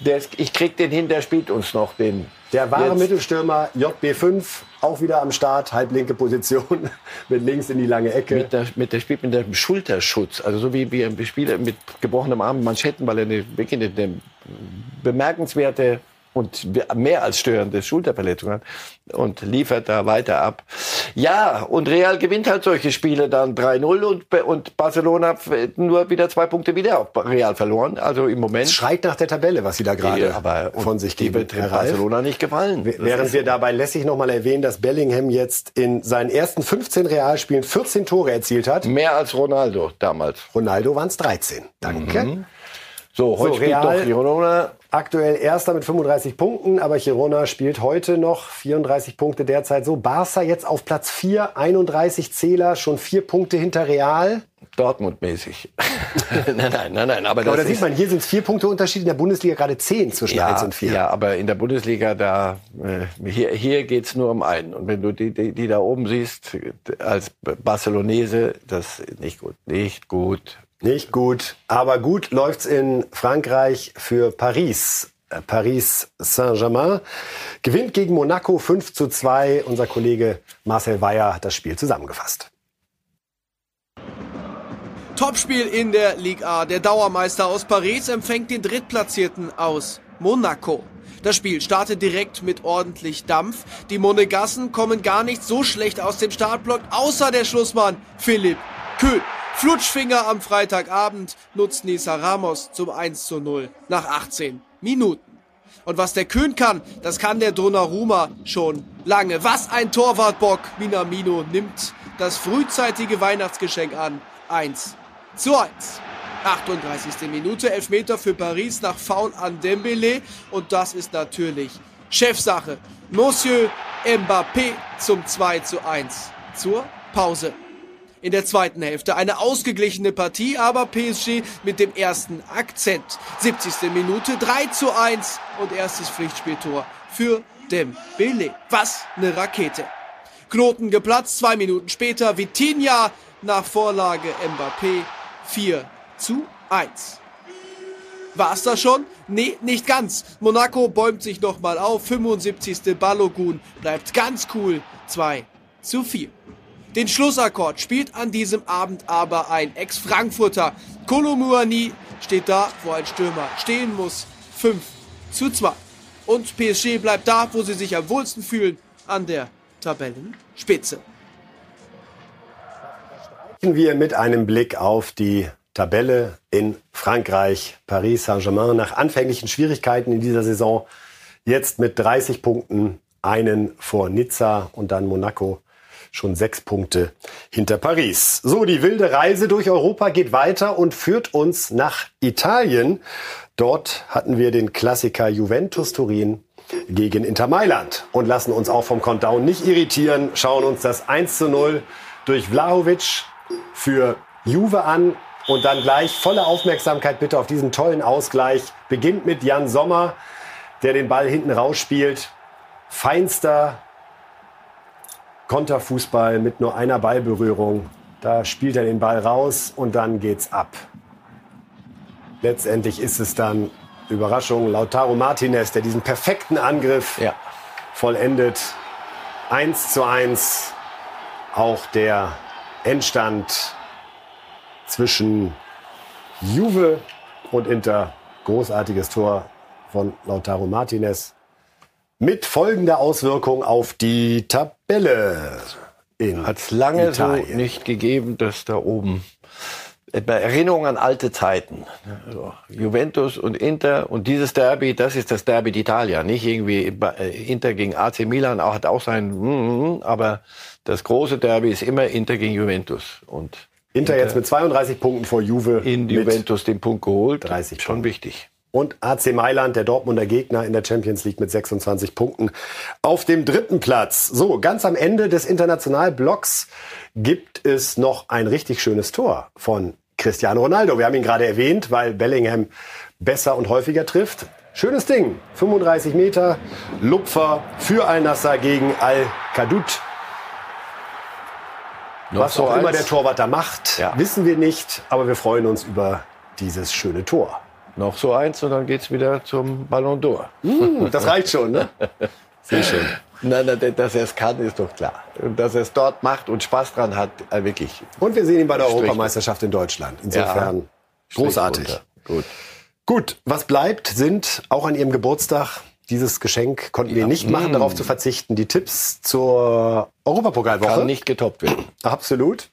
der, ich krieg den hin, der spielt uns noch den. Der wahre jetzt. Mittelstürmer JB5 auch wieder am Start, halblinke Position mit links in die lange Ecke. Mit der, mit der spielt mit dem Schulterschutz, also so wie wir Spieler mit gebrochenem Arm Manschetten, weil er eine, wirklich eine, eine bemerkenswerte und mehr als störende Schulterverletzung hat und liefert da weiter ab. Ja, und Real gewinnt halt solche Spiele dann 3-0 und, und Barcelona nur wieder zwei Punkte wieder auf Real verloren. Also im Moment. Es schreit nach der Tabelle, was sie da gerade ja, von sich geben. Die wird Barcelona nicht gefallen. Während wir dabei lässig nochmal erwähnen, dass Bellingham jetzt in seinen ersten 15 Realspielen 14 Tore erzielt hat. Mehr als Ronaldo damals. Ronaldo waren es 13. Danke. Mhm. So, heute so, spielt Real, doch Girona. Aktuell erster mit 35 Punkten, aber Girona spielt heute noch 34 Punkte derzeit so. Barca jetzt auf Platz 4, 31 Zähler, schon vier Punkte hinter Real. Dortmund-mäßig. nein, nein, nein, nein. Aber, aber da sieht man, hier sind es vier Punkte Unterschied, in der Bundesliga gerade zehn zwischen ja, 1 und 4. Ja, aber in der Bundesliga, da, äh, hier, hier geht's nur um einen. Und wenn du die, die, die da oben siehst, als Barcelonese, das ist nicht gut, nicht gut. Nicht gut, aber gut läuft's in Frankreich für Paris. Äh, Paris Saint-Germain gewinnt gegen Monaco 5 zu 2. Unser Kollege Marcel Weyer hat das Spiel zusammengefasst. Topspiel in der Ligue A. Der Dauermeister aus Paris empfängt den Drittplatzierten aus Monaco. Das Spiel startet direkt mit ordentlich Dampf. Die Monegassen kommen gar nicht so schlecht aus dem Startblock, außer der Schlussmann Philipp Köhn. Flutschfinger am Freitagabend nutzt Nisa Ramos zum 1 zu 0 nach 18 Minuten. Und was der Köhn kann, das kann der Donnarumma schon lange. Was ein Torwartbock! Minamino nimmt das frühzeitige Weihnachtsgeschenk an. 1 zu 1. 38. Minute, Elfmeter für Paris nach Foul an Dembele. Und das ist natürlich Chefsache. Monsieur Mbappé zum 2 zu 1 zur Pause. In der zweiten Hälfte eine ausgeglichene Partie, aber PSG mit dem ersten Akzent. 70. Minute 3 zu 1 und erstes Pflichtspieltor für Dembele. Was eine Rakete. Knoten geplatzt, zwei Minuten später Vitinha nach Vorlage Mbappé 4 zu 1. War's das schon? Nee, nicht ganz. Monaco bäumt sich nochmal auf. 75. Balogun bleibt ganz cool. 2 zu 4. Den Schlussakkord spielt an diesem Abend aber ein Ex-Frankfurter. Kolomuani steht da, wo ein Stürmer stehen muss. 5 zu 2. Und PSG bleibt da, wo sie sich am wohlsten fühlen, an der Tabellenspitze. Wir mit einem Blick auf die Tabelle in Frankreich. Paris Saint-Germain nach anfänglichen Schwierigkeiten in dieser Saison jetzt mit 30 Punkten einen vor Nizza und dann Monaco schon sechs Punkte hinter Paris. So, die wilde Reise durch Europa geht weiter und führt uns nach Italien. Dort hatten wir den Klassiker Juventus Turin gegen Inter Mailand und lassen uns auch vom Countdown nicht irritieren, schauen uns das 1 zu 0 durch Vlahovic für Juve an und dann gleich volle Aufmerksamkeit bitte auf diesen tollen Ausgleich. Beginnt mit Jan Sommer, der den Ball hinten rausspielt. Feinster Konterfußball mit nur einer Ballberührung. Da spielt er den Ball raus und dann geht's ab. Letztendlich ist es dann Überraschung Lautaro Martinez, der diesen perfekten Angriff ja. vollendet. 1 zu 1. Auch der Endstand zwischen Juve und Inter. Großartiges Tor von Lautaro Martinez. Mit folgender Auswirkung auf die Tabelle. Hat es lange Italien. so nicht gegeben, dass da oben etwa Erinnerung an alte Zeiten. Also Juventus und Inter und dieses Derby, das ist das Derby d'Italia. Nicht irgendwie äh, Inter gegen AC Milan, auch, hat auch sein, mm, aber das große Derby ist immer Inter gegen Juventus. Und Inter, Inter jetzt mit 32 Punkten vor Juve. In Juventus den Punkt geholt. 30 Schon wichtig. Und AC Mailand, der Dortmunder Gegner in der Champions League mit 26 Punkten auf dem dritten Platz. So, ganz am Ende des Internationalblocks gibt es noch ein richtig schönes Tor von Cristiano Ronaldo. Wir haben ihn gerade erwähnt, weil Bellingham besser und häufiger trifft. Schönes Ding. 35 Meter, Lupfer für Al-Nassr gegen Al-Kadut. Was auch immer der Torwart da macht, ja. wissen wir nicht, aber wir freuen uns über dieses schöne Tor. Noch so eins und dann geht's wieder zum Ballon d'Or. Mm, das reicht schon, ne? Sehr schön. Nein, nein, dass er es kann, ist doch klar. Und dass er es dort macht und Spaß dran hat, äh, wirklich. Und wir sehen ihn bei der Europameisterschaft in Deutschland. Insofern ja, großartig. Gut. Gut, was bleibt, sind auch an Ihrem Geburtstag dieses Geschenk konnten wir nicht machen, mm. darauf zu verzichten. Die Tipps zur Europapokalwoche. Kann nicht getoppt werden. Absolut.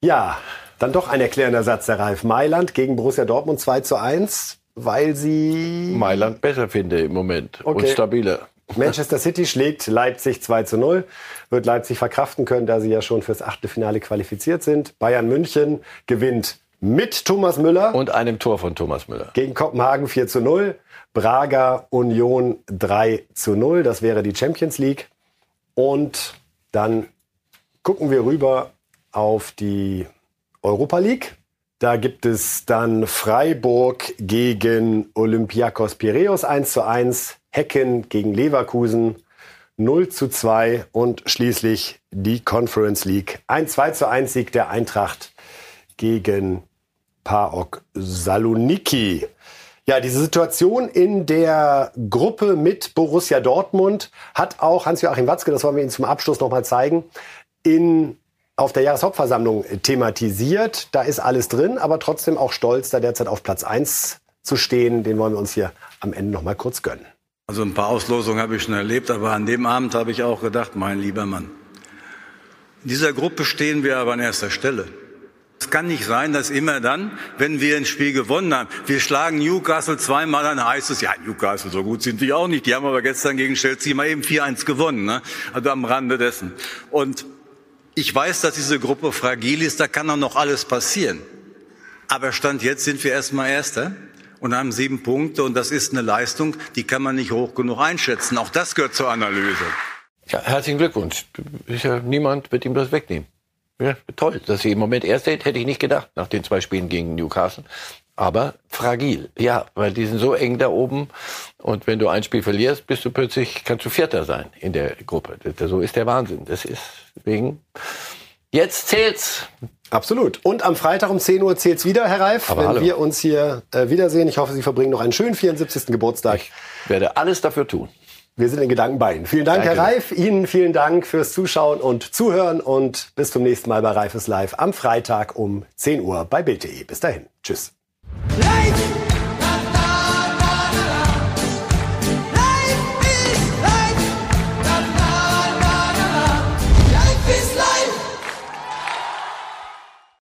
Ja, dann doch ein erklärender Satz der Ralf Mailand gegen Borussia Dortmund 2 zu 1, weil sie Mailand besser finde im Moment okay. und stabiler. Manchester City schlägt Leipzig 2 zu 0. Wird Leipzig verkraften können, da sie ja schon fürs achte Finale qualifiziert sind. Bayern München gewinnt mit Thomas Müller. Und einem Tor von Thomas Müller. Gegen Kopenhagen 4 zu 0. Braga Union 3 zu 0. Das wäre die Champions League. Und dann gucken wir rüber auf die Europa League. Da gibt es dann Freiburg gegen Olympiakos Piraeus 1 zu 1, Hecken gegen Leverkusen 0 zu 2 und schließlich die Conference League. Ein 2 zu 1 Sieg der Eintracht gegen PAOK Saloniki. Ja, diese Situation in der Gruppe mit Borussia Dortmund hat auch Hans-Joachim Watzke, das wollen wir Ihnen zum Abschluss nochmal zeigen, in auf der Jahreshauptversammlung thematisiert. Da ist alles drin, aber trotzdem auch stolz, da derzeit auf Platz 1 zu stehen. Den wollen wir uns hier am Ende noch mal kurz gönnen. Also ein paar Auslosungen habe ich schon erlebt, aber an dem Abend habe ich auch gedacht, mein lieber Mann, in dieser Gruppe stehen wir aber an erster Stelle. Es kann nicht sein, dass immer dann, wenn wir ein Spiel gewonnen haben, wir schlagen Newcastle zweimal, dann heißt es, ja, Newcastle, so gut sind die auch nicht. Die haben aber gestern gegen Chelsea mal eben 4-1 gewonnen, ne? also am Rande dessen. Und ich weiß, dass diese Gruppe fragil ist, da kann auch noch alles passieren. Aber Stand jetzt sind wir erstmal Erster. und haben sieben Punkte. Und das ist eine Leistung, die kann man nicht hoch genug einschätzen. Auch das gehört zur Analyse. Ja, herzlichen Glückwunsch. Niemand wird ihm das wegnehmen. Ja, toll, dass sie im Moment erst sind, hätte ich nicht gedacht, nach den zwei Spielen gegen Newcastle. Aber fragil, ja, weil die sind so eng da oben. Und wenn du ein Spiel verlierst, bist du plötzlich, kannst du Vierter sein in der Gruppe. So ist der Wahnsinn. Das ist wegen, jetzt zählt's. Absolut. Und am Freitag um 10 Uhr zählt's wieder, Herr Reif, Aber wenn hallo. wir uns hier äh, wiedersehen. Ich hoffe, Sie verbringen noch einen schönen 74. Geburtstag. Ich werde alles dafür tun. Wir sind in Gedanken bei Ihnen. Vielen Dank, Danke. Herr Reif. Ihnen vielen Dank fürs Zuschauen und Zuhören und bis zum nächsten Mal bei Reifes Live am Freitag um 10 Uhr bei Bild.de. Bis dahin. Tschüss. Life